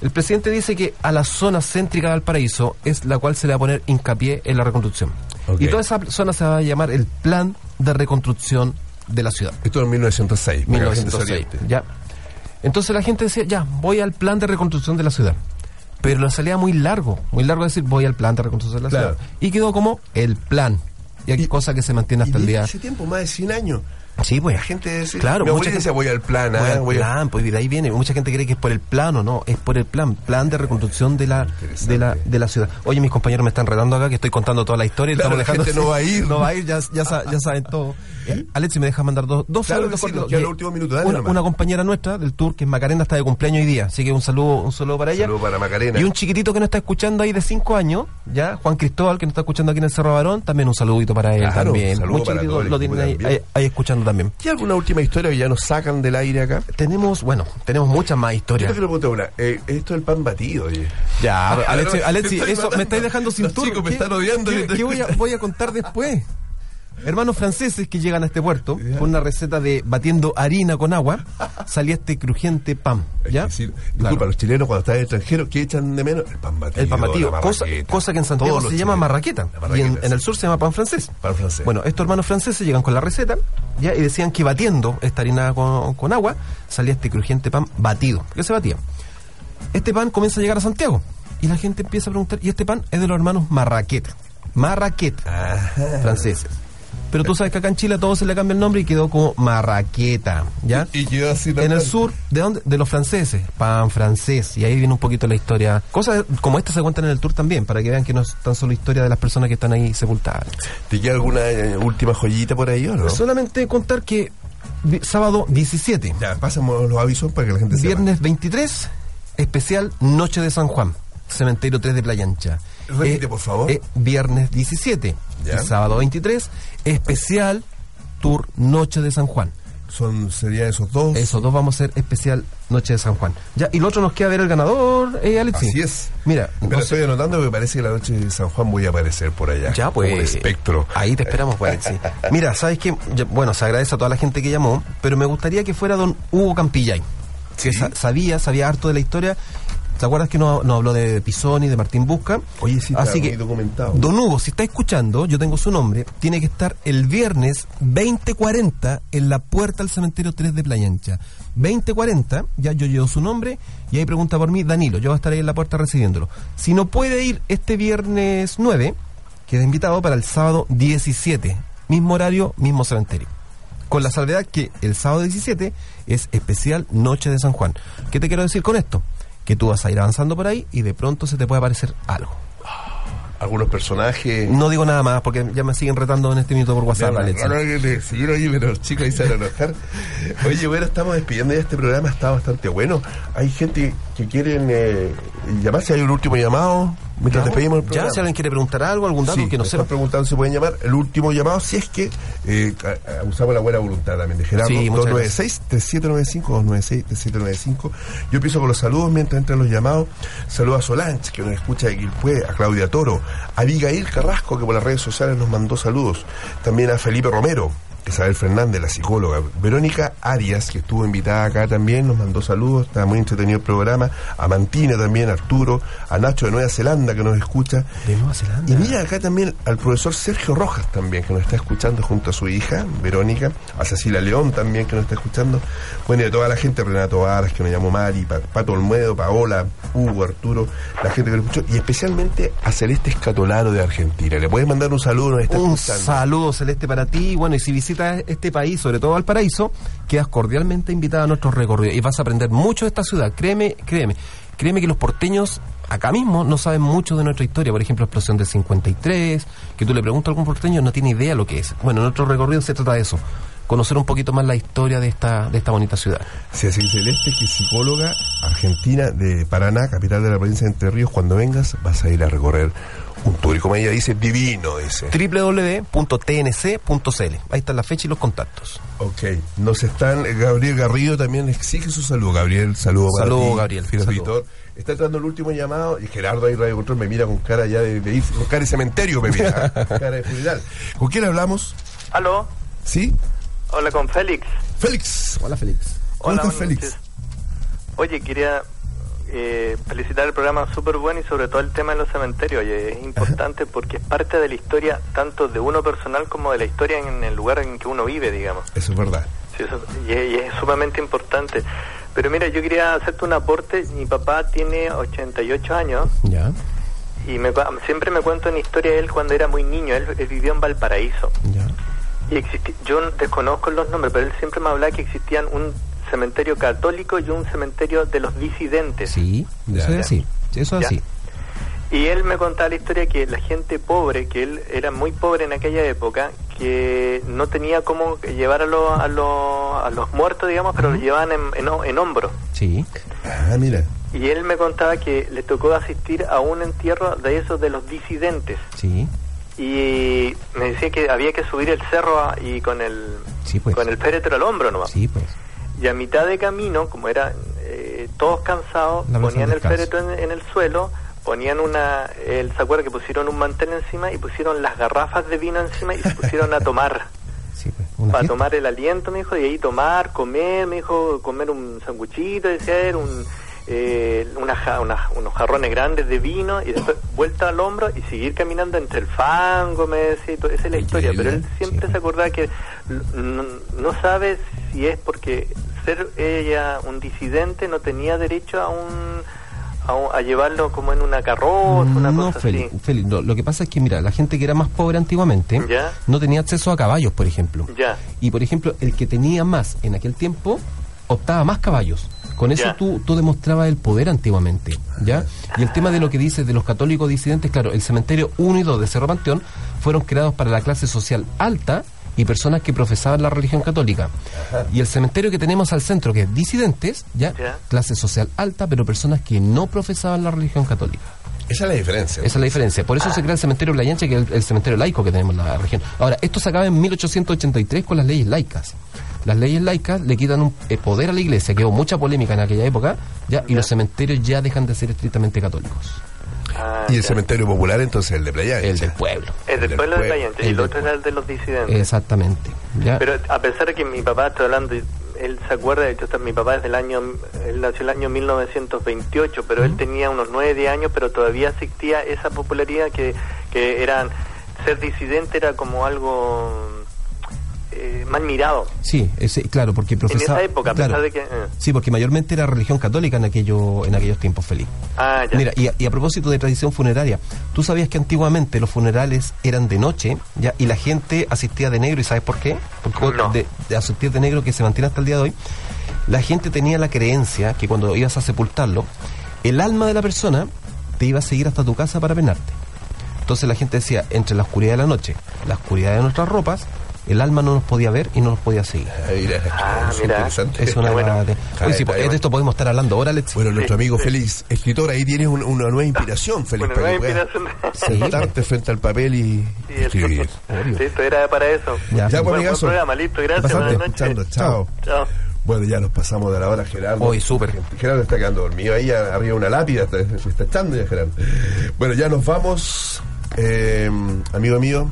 el presidente dice que a la zona céntrica de Valparaíso es la cual se le va a poner hincapié en la reconstrucción. Y toda esa zona se va a llamar el Plan de Reconstrucción de la ciudad. Esto en 1906. para que la gente se 1906, oriente. ya. Entonces la gente decía, ya, voy al plan de reconstrucción de la ciudad. Pero lo salía muy largo, muy largo decir, voy al plan de reconstrucción de la Claro. ciudad. Y quedó como el plan. Y hay cosa que se mantiene hasta Y el día. Hace tiempo, más de 100 años. Sí, pues. La gente decía, Claro, mi mucha gente decía, voy al plan, Voy ah, al voy plan, pues de ahí viene. Mucha gente cree que es por el plano, no, es por el plan, plan de reconstrucción de la, de la, de la ciudad. Oye, mis compañeros me están redando acá que estoy contando toda la historia y Claro, estamos la dejando gente no va a ir. No va a ir, ya, ya, sa- ya saben todo. Eh, Alexi, me deja mandar dos, dos Claro saludos sí, cortos. minutos, dale una, compañera nuestra del tour, que es Macarena, está de cumpleaños hoy día, así que un saludo, un saludo para ella. Saludo para Macarena. Y un chiquitito que nos está escuchando ahí de 5 años, ya, Juan Cristóbal, que nos está escuchando aquí en el Cerro Barón, también un saludito para él Claro, también. Muy chiquitito, el lo tienen ahí, ahí- ahí escuchando también. ¿Qué alguna última historia que ya nos sacan del aire acá? Tenemos, bueno, tenemos muchas más historias. Yo te pregunto una. Eh, esto del pan batido, oye. Ya, Alexi, Alexi, eso matando. me estáis dejando sin Los tour. chicos me ¿Qué- están odiando. ¿Qué, qué voy, a, voy a contar después? Hermanos franceses que llegan a este puerto con una receta de batiendo harina con agua, salía este crujiente pan. ¿Ya? Disculpa, los chilenos cuando están en el extranjero, ¿qué echan de menos? El pan batido. El pan batido, cosa, cosa que en Santiago se llama marraqueta, y en, en el sur se llama pan francés. Pan francés. Bueno, estos hermanos franceses llegan con la receta ya y decían que batiendo esta harina con, con agua salía este crujiente pan batido. ¿Qué se batía? Este pan comienza a llegar a Santiago y la gente empieza a preguntar, y este pan es de los hermanos Marraqueta. Marraqueta, franceses. Pero tú sabes que acá en Chile a todo se le cambia el nombre y quedó como Marraqueta, ¿ya? Y quedó así En el sur, ¿de dónde? De los franceses, pan francés. Y ahí viene un poquito la historia. Cosas como esta se cuentan en el tour también, para que vean que no es tan solo historia de las personas que están ahí sepultadas. ¿Te queda alguna eh, última joyita por ahí o no? Solamente contar que sábado 17, Ya, pasamos los avisos para que la gente sepa. viernes 23, especial Noche de San Juan, Cementerio 3 de Playa Ancha. Repite, por favor. eh, viernes 17 Ya. y sábado 23, especial Tour Noche de San Juan. Son, serían esos dos. Esos dos vamos a hacer especial Noche de San Juan. Ya, y lo otro nos queda ver el ganador, eh, Alexi. Así es. Mira, Pero estoy anotando que parece que la noche de San Juan voy a aparecer por allá. Ya, pues. Como un espectro. Ahí te esperamos, pues, Alexi. Mira, ¿sabes? Yo- Bueno, se agradece a toda la gente que llamó, pero me gustaría que fuera don Hugo Campillay, que sa- sabía, sabía harto de la historia. ¿Te acuerdas que nos nos habló de Pisoni, de Martín Busca? Oye, sí, Así que, documentado. don Hugo, si está escuchando, yo tengo su nombre, tiene que estar el viernes 2040 en la puerta al cementerio 3 de Playa Ancha. 2040, ya yo llevo su nombre y ahí pregunta por mí Danilo, yo voy a estar ahí en la puerta recibiéndolo. Si no puede ir este viernes 9, queda invitado para el sábado 17, mismo horario, mismo cementerio. Con la salvedad que el sábado 17 es especial Noche de San Juan. ¿Qué te quiero decir con esto? Que tú vas a ir avanzando por ahí y de pronto se te puede aparecer algo. Algunos personajes. No digo nada más porque ya me siguen retando en este minuto por WhatsApp, No, no, ahí, pero los chicos ahí se van a enojar. Oye, bueno, estamos despidiendo ya este programa, está bastante bueno. Hay gente que quieren eh, llamar, si hay un último llamado, mientras Ya, despedimos el ya, programa. si alguien quiere preguntar algo, algún dato Sí, que no sepa. están preguntando si pueden llamar el último llamado, si es que eh, a- usamos la buena voluntad también de Gerardo. Sí, muchas 296-3795, 296-3795. Yo empiezo con los saludos mientras entran los llamados. Saludos a Solange, que nos escucha de Quilpué, a Claudia Toro, a Abigail Carrasco, que por las redes sociales nos mandó saludos. También a Felipe Romero, Isabel Fernández, la psicóloga, Verónica Arias, que estuvo invitada acá también, nos mandó saludos, está muy entretenido el programa, a Mantina también, Arturo, a Nacho de Nueva Zelanda que nos escucha. De Nueva Zelanda. Y mira acá también al profesor Sergio Rojas también, que nos está escuchando junto a su hija, Verónica, a Cecilia León también que nos está escuchando, bueno, y a toda la gente, Renato Varas, que nos llamó Mari, Pa- Pato Olmedo, Paola, Hugo, Arturo, la gente que nos escuchó, y especialmente a Celeste Escatolaro de Argentina. Le puedes mandar un saludo, nos está Un escuchando. saludo celeste para ti. Bueno, y si visitas este país, sobre todo Valparaíso, quedas cordialmente invitado a nuestro recorrido y vas a aprender mucho de esta ciudad. Créeme, créeme, créeme que los porteños acá mismo no saben mucho de nuestra historia. Por ejemplo, explosión del 53, que tú le preguntas a algún porteño no tiene idea lo que es. Bueno, nuestro recorrido se trata de eso. Conocer un poquito más la historia de esta, de esta bonita ciudad. Sí, así Celeste, que psicóloga argentina de Paraná, capital de la provincia de Entre Ríos, cuando vengas vas a ir a recorrer un tour. Y como ella dice, divino, dice. www.tnc.cl. Ahí está la fecha y los contactos. Ok, nos están, eh, Gabriel Garrido también exige su saludo. Gabriel, saludo para Saludo, ti, Gabriel, fiel saludo. auditor. Está entrando el último llamado y Gerardo ahí Radio Control me mira con cara ya de, de ir, con cara de cementerio me mira, ¿eh? cara de funeral. ¿Con quién hablamos? ¿Aló? ¿Sí? Hola, con Félix. Félix. Hola, Félix. ¿Cómo Hola, estás, Félix? noches. Oye, quería eh, felicitar el programa súper bueno y sobre todo el tema de los cementerios. Oye, es importante porque es parte de la historia tanto de uno personal como de la historia en el lugar en que uno vive, digamos. Eso es verdad. Sí, eso- y, es- y es sumamente importante. Pero mira, yo quería hacerte un aporte. Mi papá tiene 88 años Ya, y me, siempre me cuenta una historia de él cuando era muy niño. Él, él vivió en Valparaíso. ya. Y existi- yo desconozco los nombres, pero él siempre me hablaba que existían un cementerio católico y un cementerio de los disidentes. Sí, eso es así. Eso es así. Y él me contaba la historia que la gente pobre, que él era muy pobre en aquella época, que no tenía cómo llevar a, los a, los a los muertos, digamos, pero los llevaban en, en, en hombros. Sí. Ah, mira. Y él me contaba que le tocó asistir a un entierro de esos de los disidentes. Sí. Y me decía que había que subir el cerro y con el, Sí, pues. con el féretro al hombro nomás. Sí, pues. Y a mitad de camino, como eran eh, todos cansados, ponían el féretro en, en el suelo, ponían una, él se acuerda que pusieron un mantel encima y pusieron las garrafas de vino encima y se pusieron a tomar. Una para fiesta. tomar el aliento, me dijo, y ahí tomar, comer, me dijo, comer un sanguchito, decía él, un, eh, una ja- una- unos jarrones grandes de vino y después vuelta al hombro y seguir caminando entre el fango, me decía, y todo. esa es la historia, pero él siempre se acordaba que no, no sabe si es porque ser ella un disidente no tenía derecho a un a, a llevarlo como en una carroza, una no, cosa así. No, lo que pasa es que, mira, la gente que era más pobre antiguamente Ya. no tenía acceso a caballos, por ejemplo. Ya. Y, por ejemplo, el que tenía más en aquel tiempo optaba más caballos. Con eso Ya. tú, tú demostrabas el poder antiguamente, ¿ya? Y el tema de lo que dices de los católicos disidentes, claro, el cementerio 1 y 2 de Cerro Panteón fueron creados para la clase social alta y personas que profesaban la religión católica. Y el cementerio que tenemos al centro, que es disidentes, ¿ya? Ya. Clase social alta, pero personas que no profesaban la religión católica. Esa es la diferencia. Esa es la diferencia. Por eso se crea el cementerio Playanche, que es el, el cementerio laico que tenemos en la región. Ahora, esto se acaba en 1883 con las leyes laicas. Las leyes laicas le quitan un eh, poder a la iglesia, que hubo mucha polémica en aquella época, ya, y los cementerios ya dejan de ser estrictamente católicos. Ah, y el ya. cementerio popular entonces el de Playa. El del pueblo. Es del del pueblo de pueblo. Playante y El el del otro era el de los disidentes. Exactamente. ¿ya? Pero a pesar de que mi papá, estoy hablando, él se acuerda, de hecho, mi papá es del año, él nació el año 1928, pero él tenía unos 9, 10 años, pero todavía existía esa popularidad que, que eran, ser disidente era como algo eh, mal mirado. Sí, ese, claro, porque profesaba... en esa época, a claro. pesar de que... eh, Sí, porque mayormente era religión católica en, aquello, en aquellos tiempos, feliz. ah, ya. Mira, y a, y a propósito de tradición funeraria, ¿tú sabías que antiguamente los funerales eran de noche ya y la gente asistía de negro? ¿Y sabes por qué? Porque No. de, de asistir de negro que se mantiene hasta el día de hoy, la gente tenía la creencia que cuando ibas a sepultarlo, el alma de la persona te iba a seguir hasta tu casa para penarte. Entonces la gente decía, entre la oscuridad de la noche, la oscuridad de nuestras ropas, el alma no nos podía ver y no nos podía seguir. Ah, es mira. interesante. Es una bueno. de- Oye, sí, pues, de esto podemos estar hablando ahora, Alex. Bueno, nuestro amigo sí. Félix, escritor, ahí tienes un- una nueva inspiración, Félix, Una para que nueva puedas inspiración. sentarte frente al papel y Sí, escribir. Sí, esto era para eso. Ya, Ya, pues, Buen- buen programa, listo, gracias, buenas chao. Chao. Bueno, ya nos pasamos de la hora, Gerardo. Hoy, súper. Gerardo está quedando dormido ahí arriba una lápida, está, se está echando ya, Gerardo. Bueno, ya nos vamos. Eh, amigo mío,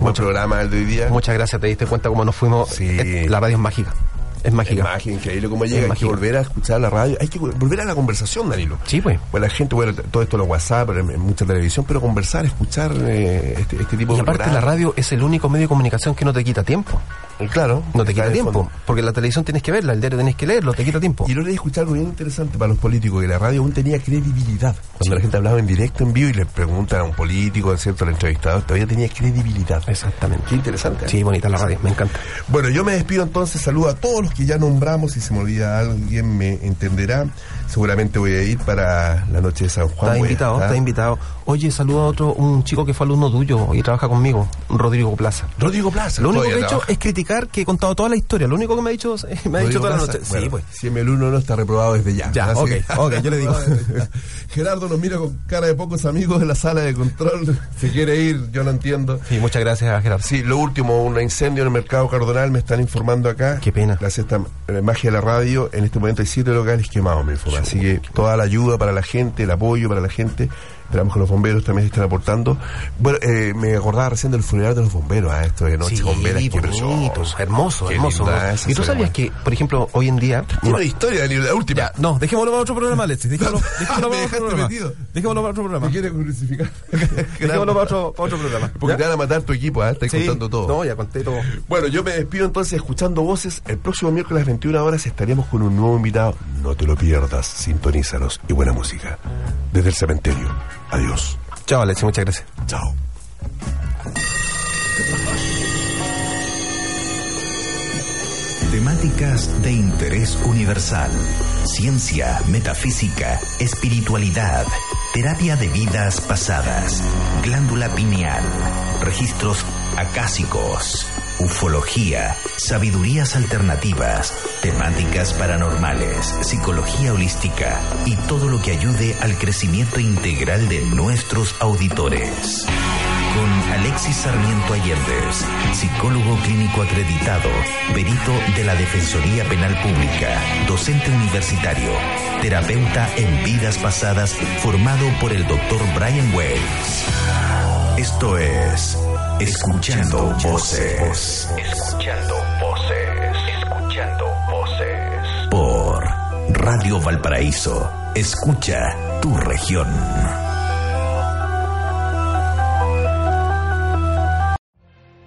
Buen programa el de hoy día. Muchas gracias, te diste cuenta cómo nos fuimos. Sí. La radio es mágica. Es mágica. Es mágica, increíble cómo llega. Hay que volver a escuchar la radio. Hay que volver a la conversación, Danilo. Sí, pues. Bueno, la gente, bueno, todo esto los WhatsApp, en, mucha televisión, pero conversar, escuchar eh, este, este tipo Y de aparte la radio es el único medio de comunicación que no te quita tiempo. Eh, Claro. No te está quita tiempo. fondo. Porque la televisión tienes que verla, el diario tenés que leerlo, te quita tiempo. Y lo leí escuchar algo bien interesante para los políticos, que la radio aún tenía credibilidad. Cuando la gente hablaba en directo, en vivo, y le preguntan a un político, ¿cierto? Al entrevistador, todavía tenía credibilidad. Exactamente. Qué interesante. ¿eh? Sí, bonita la radio, me encanta. Bueno, yo me despido entonces, saludo a todos los que ya nombramos, si se me olvida alguien me entenderá. Seguramente voy a ir para la noche de San Juan. A invitado, estás invitado. Oye, saluda a otro, un chico que fue alumno tuyo y trabaja conmigo, Rodrigo Plaza. Rodrigo Plaza. Lo único que he hecho es criticar que he contado toda la historia. Lo único que me ha dicho, me ha dicho toda la noche. bueno, sí, pues. Si el uno no está reprobado desde ya. Ya, ok, que- ok, yo le digo. Gerardo nos mira con cara de pocos amigos en la sala de control. Se quiere ir, yo lo entiendo. Sí, muchas gracias, Gerardo. Sí, lo último, un incendio en el mercado cardonal, me están informando acá. Qué pena. Gracias a esta eh, magia de la radio, en este momento hay siete locales quemados, me informan. Así que toda la ayuda para la gente, el apoyo para la gente. Esperamos que los bomberos también se estén aportando. Bueno, eh, me acordaba recién del funeral de los bomberos, a esto de noche Sí, con velas, qué bonito, hermoso, Qué hermoso. ¿Y tú sabías que, por ejemplo, hoy en día... Tiene una historia, la última. Ya, no, dejémoslo para otro programa, Alexis. Dejémoslo, dejémoslo Me para otro programa. metido. Dejémoslo para otro programa. Me quiere crucificar. Dejémoslo para otro, para otro programa. Porque ¿Ya? te van a matar tu equipo, ¿eh? Estás Sí. contando todo. No, ya conté todo. Bueno, yo me despido entonces escuchando voces. El próximo miércoles a las 21 horas estaremos con un nuevo invitado. No te lo pierdas, sintonízanos y buena música. Desde el cementerio. Adiós. Chao, Alexis, muchas gracias. Chao. Temáticas de interés universal. Ciencia, metafísica, espiritualidad, terapia de vidas pasadas, glándula pineal, registros acásicos, ufología, sabidurías alternativas, temáticas paranormales, psicología holística y todo lo que ayude al crecimiento integral de nuestros auditores. Con Alexis Sarmiento Allendez, psicólogo clínico acreditado, perito de la Defensoría Penal Pública, docente universitario, terapeuta en vidas pasadas, formado por el doctor Brian Weiss. Esto es Escuchando Voces. Escuchando Voces. Escuchando Voces. Por Radio Valparaíso. Escucha tu región.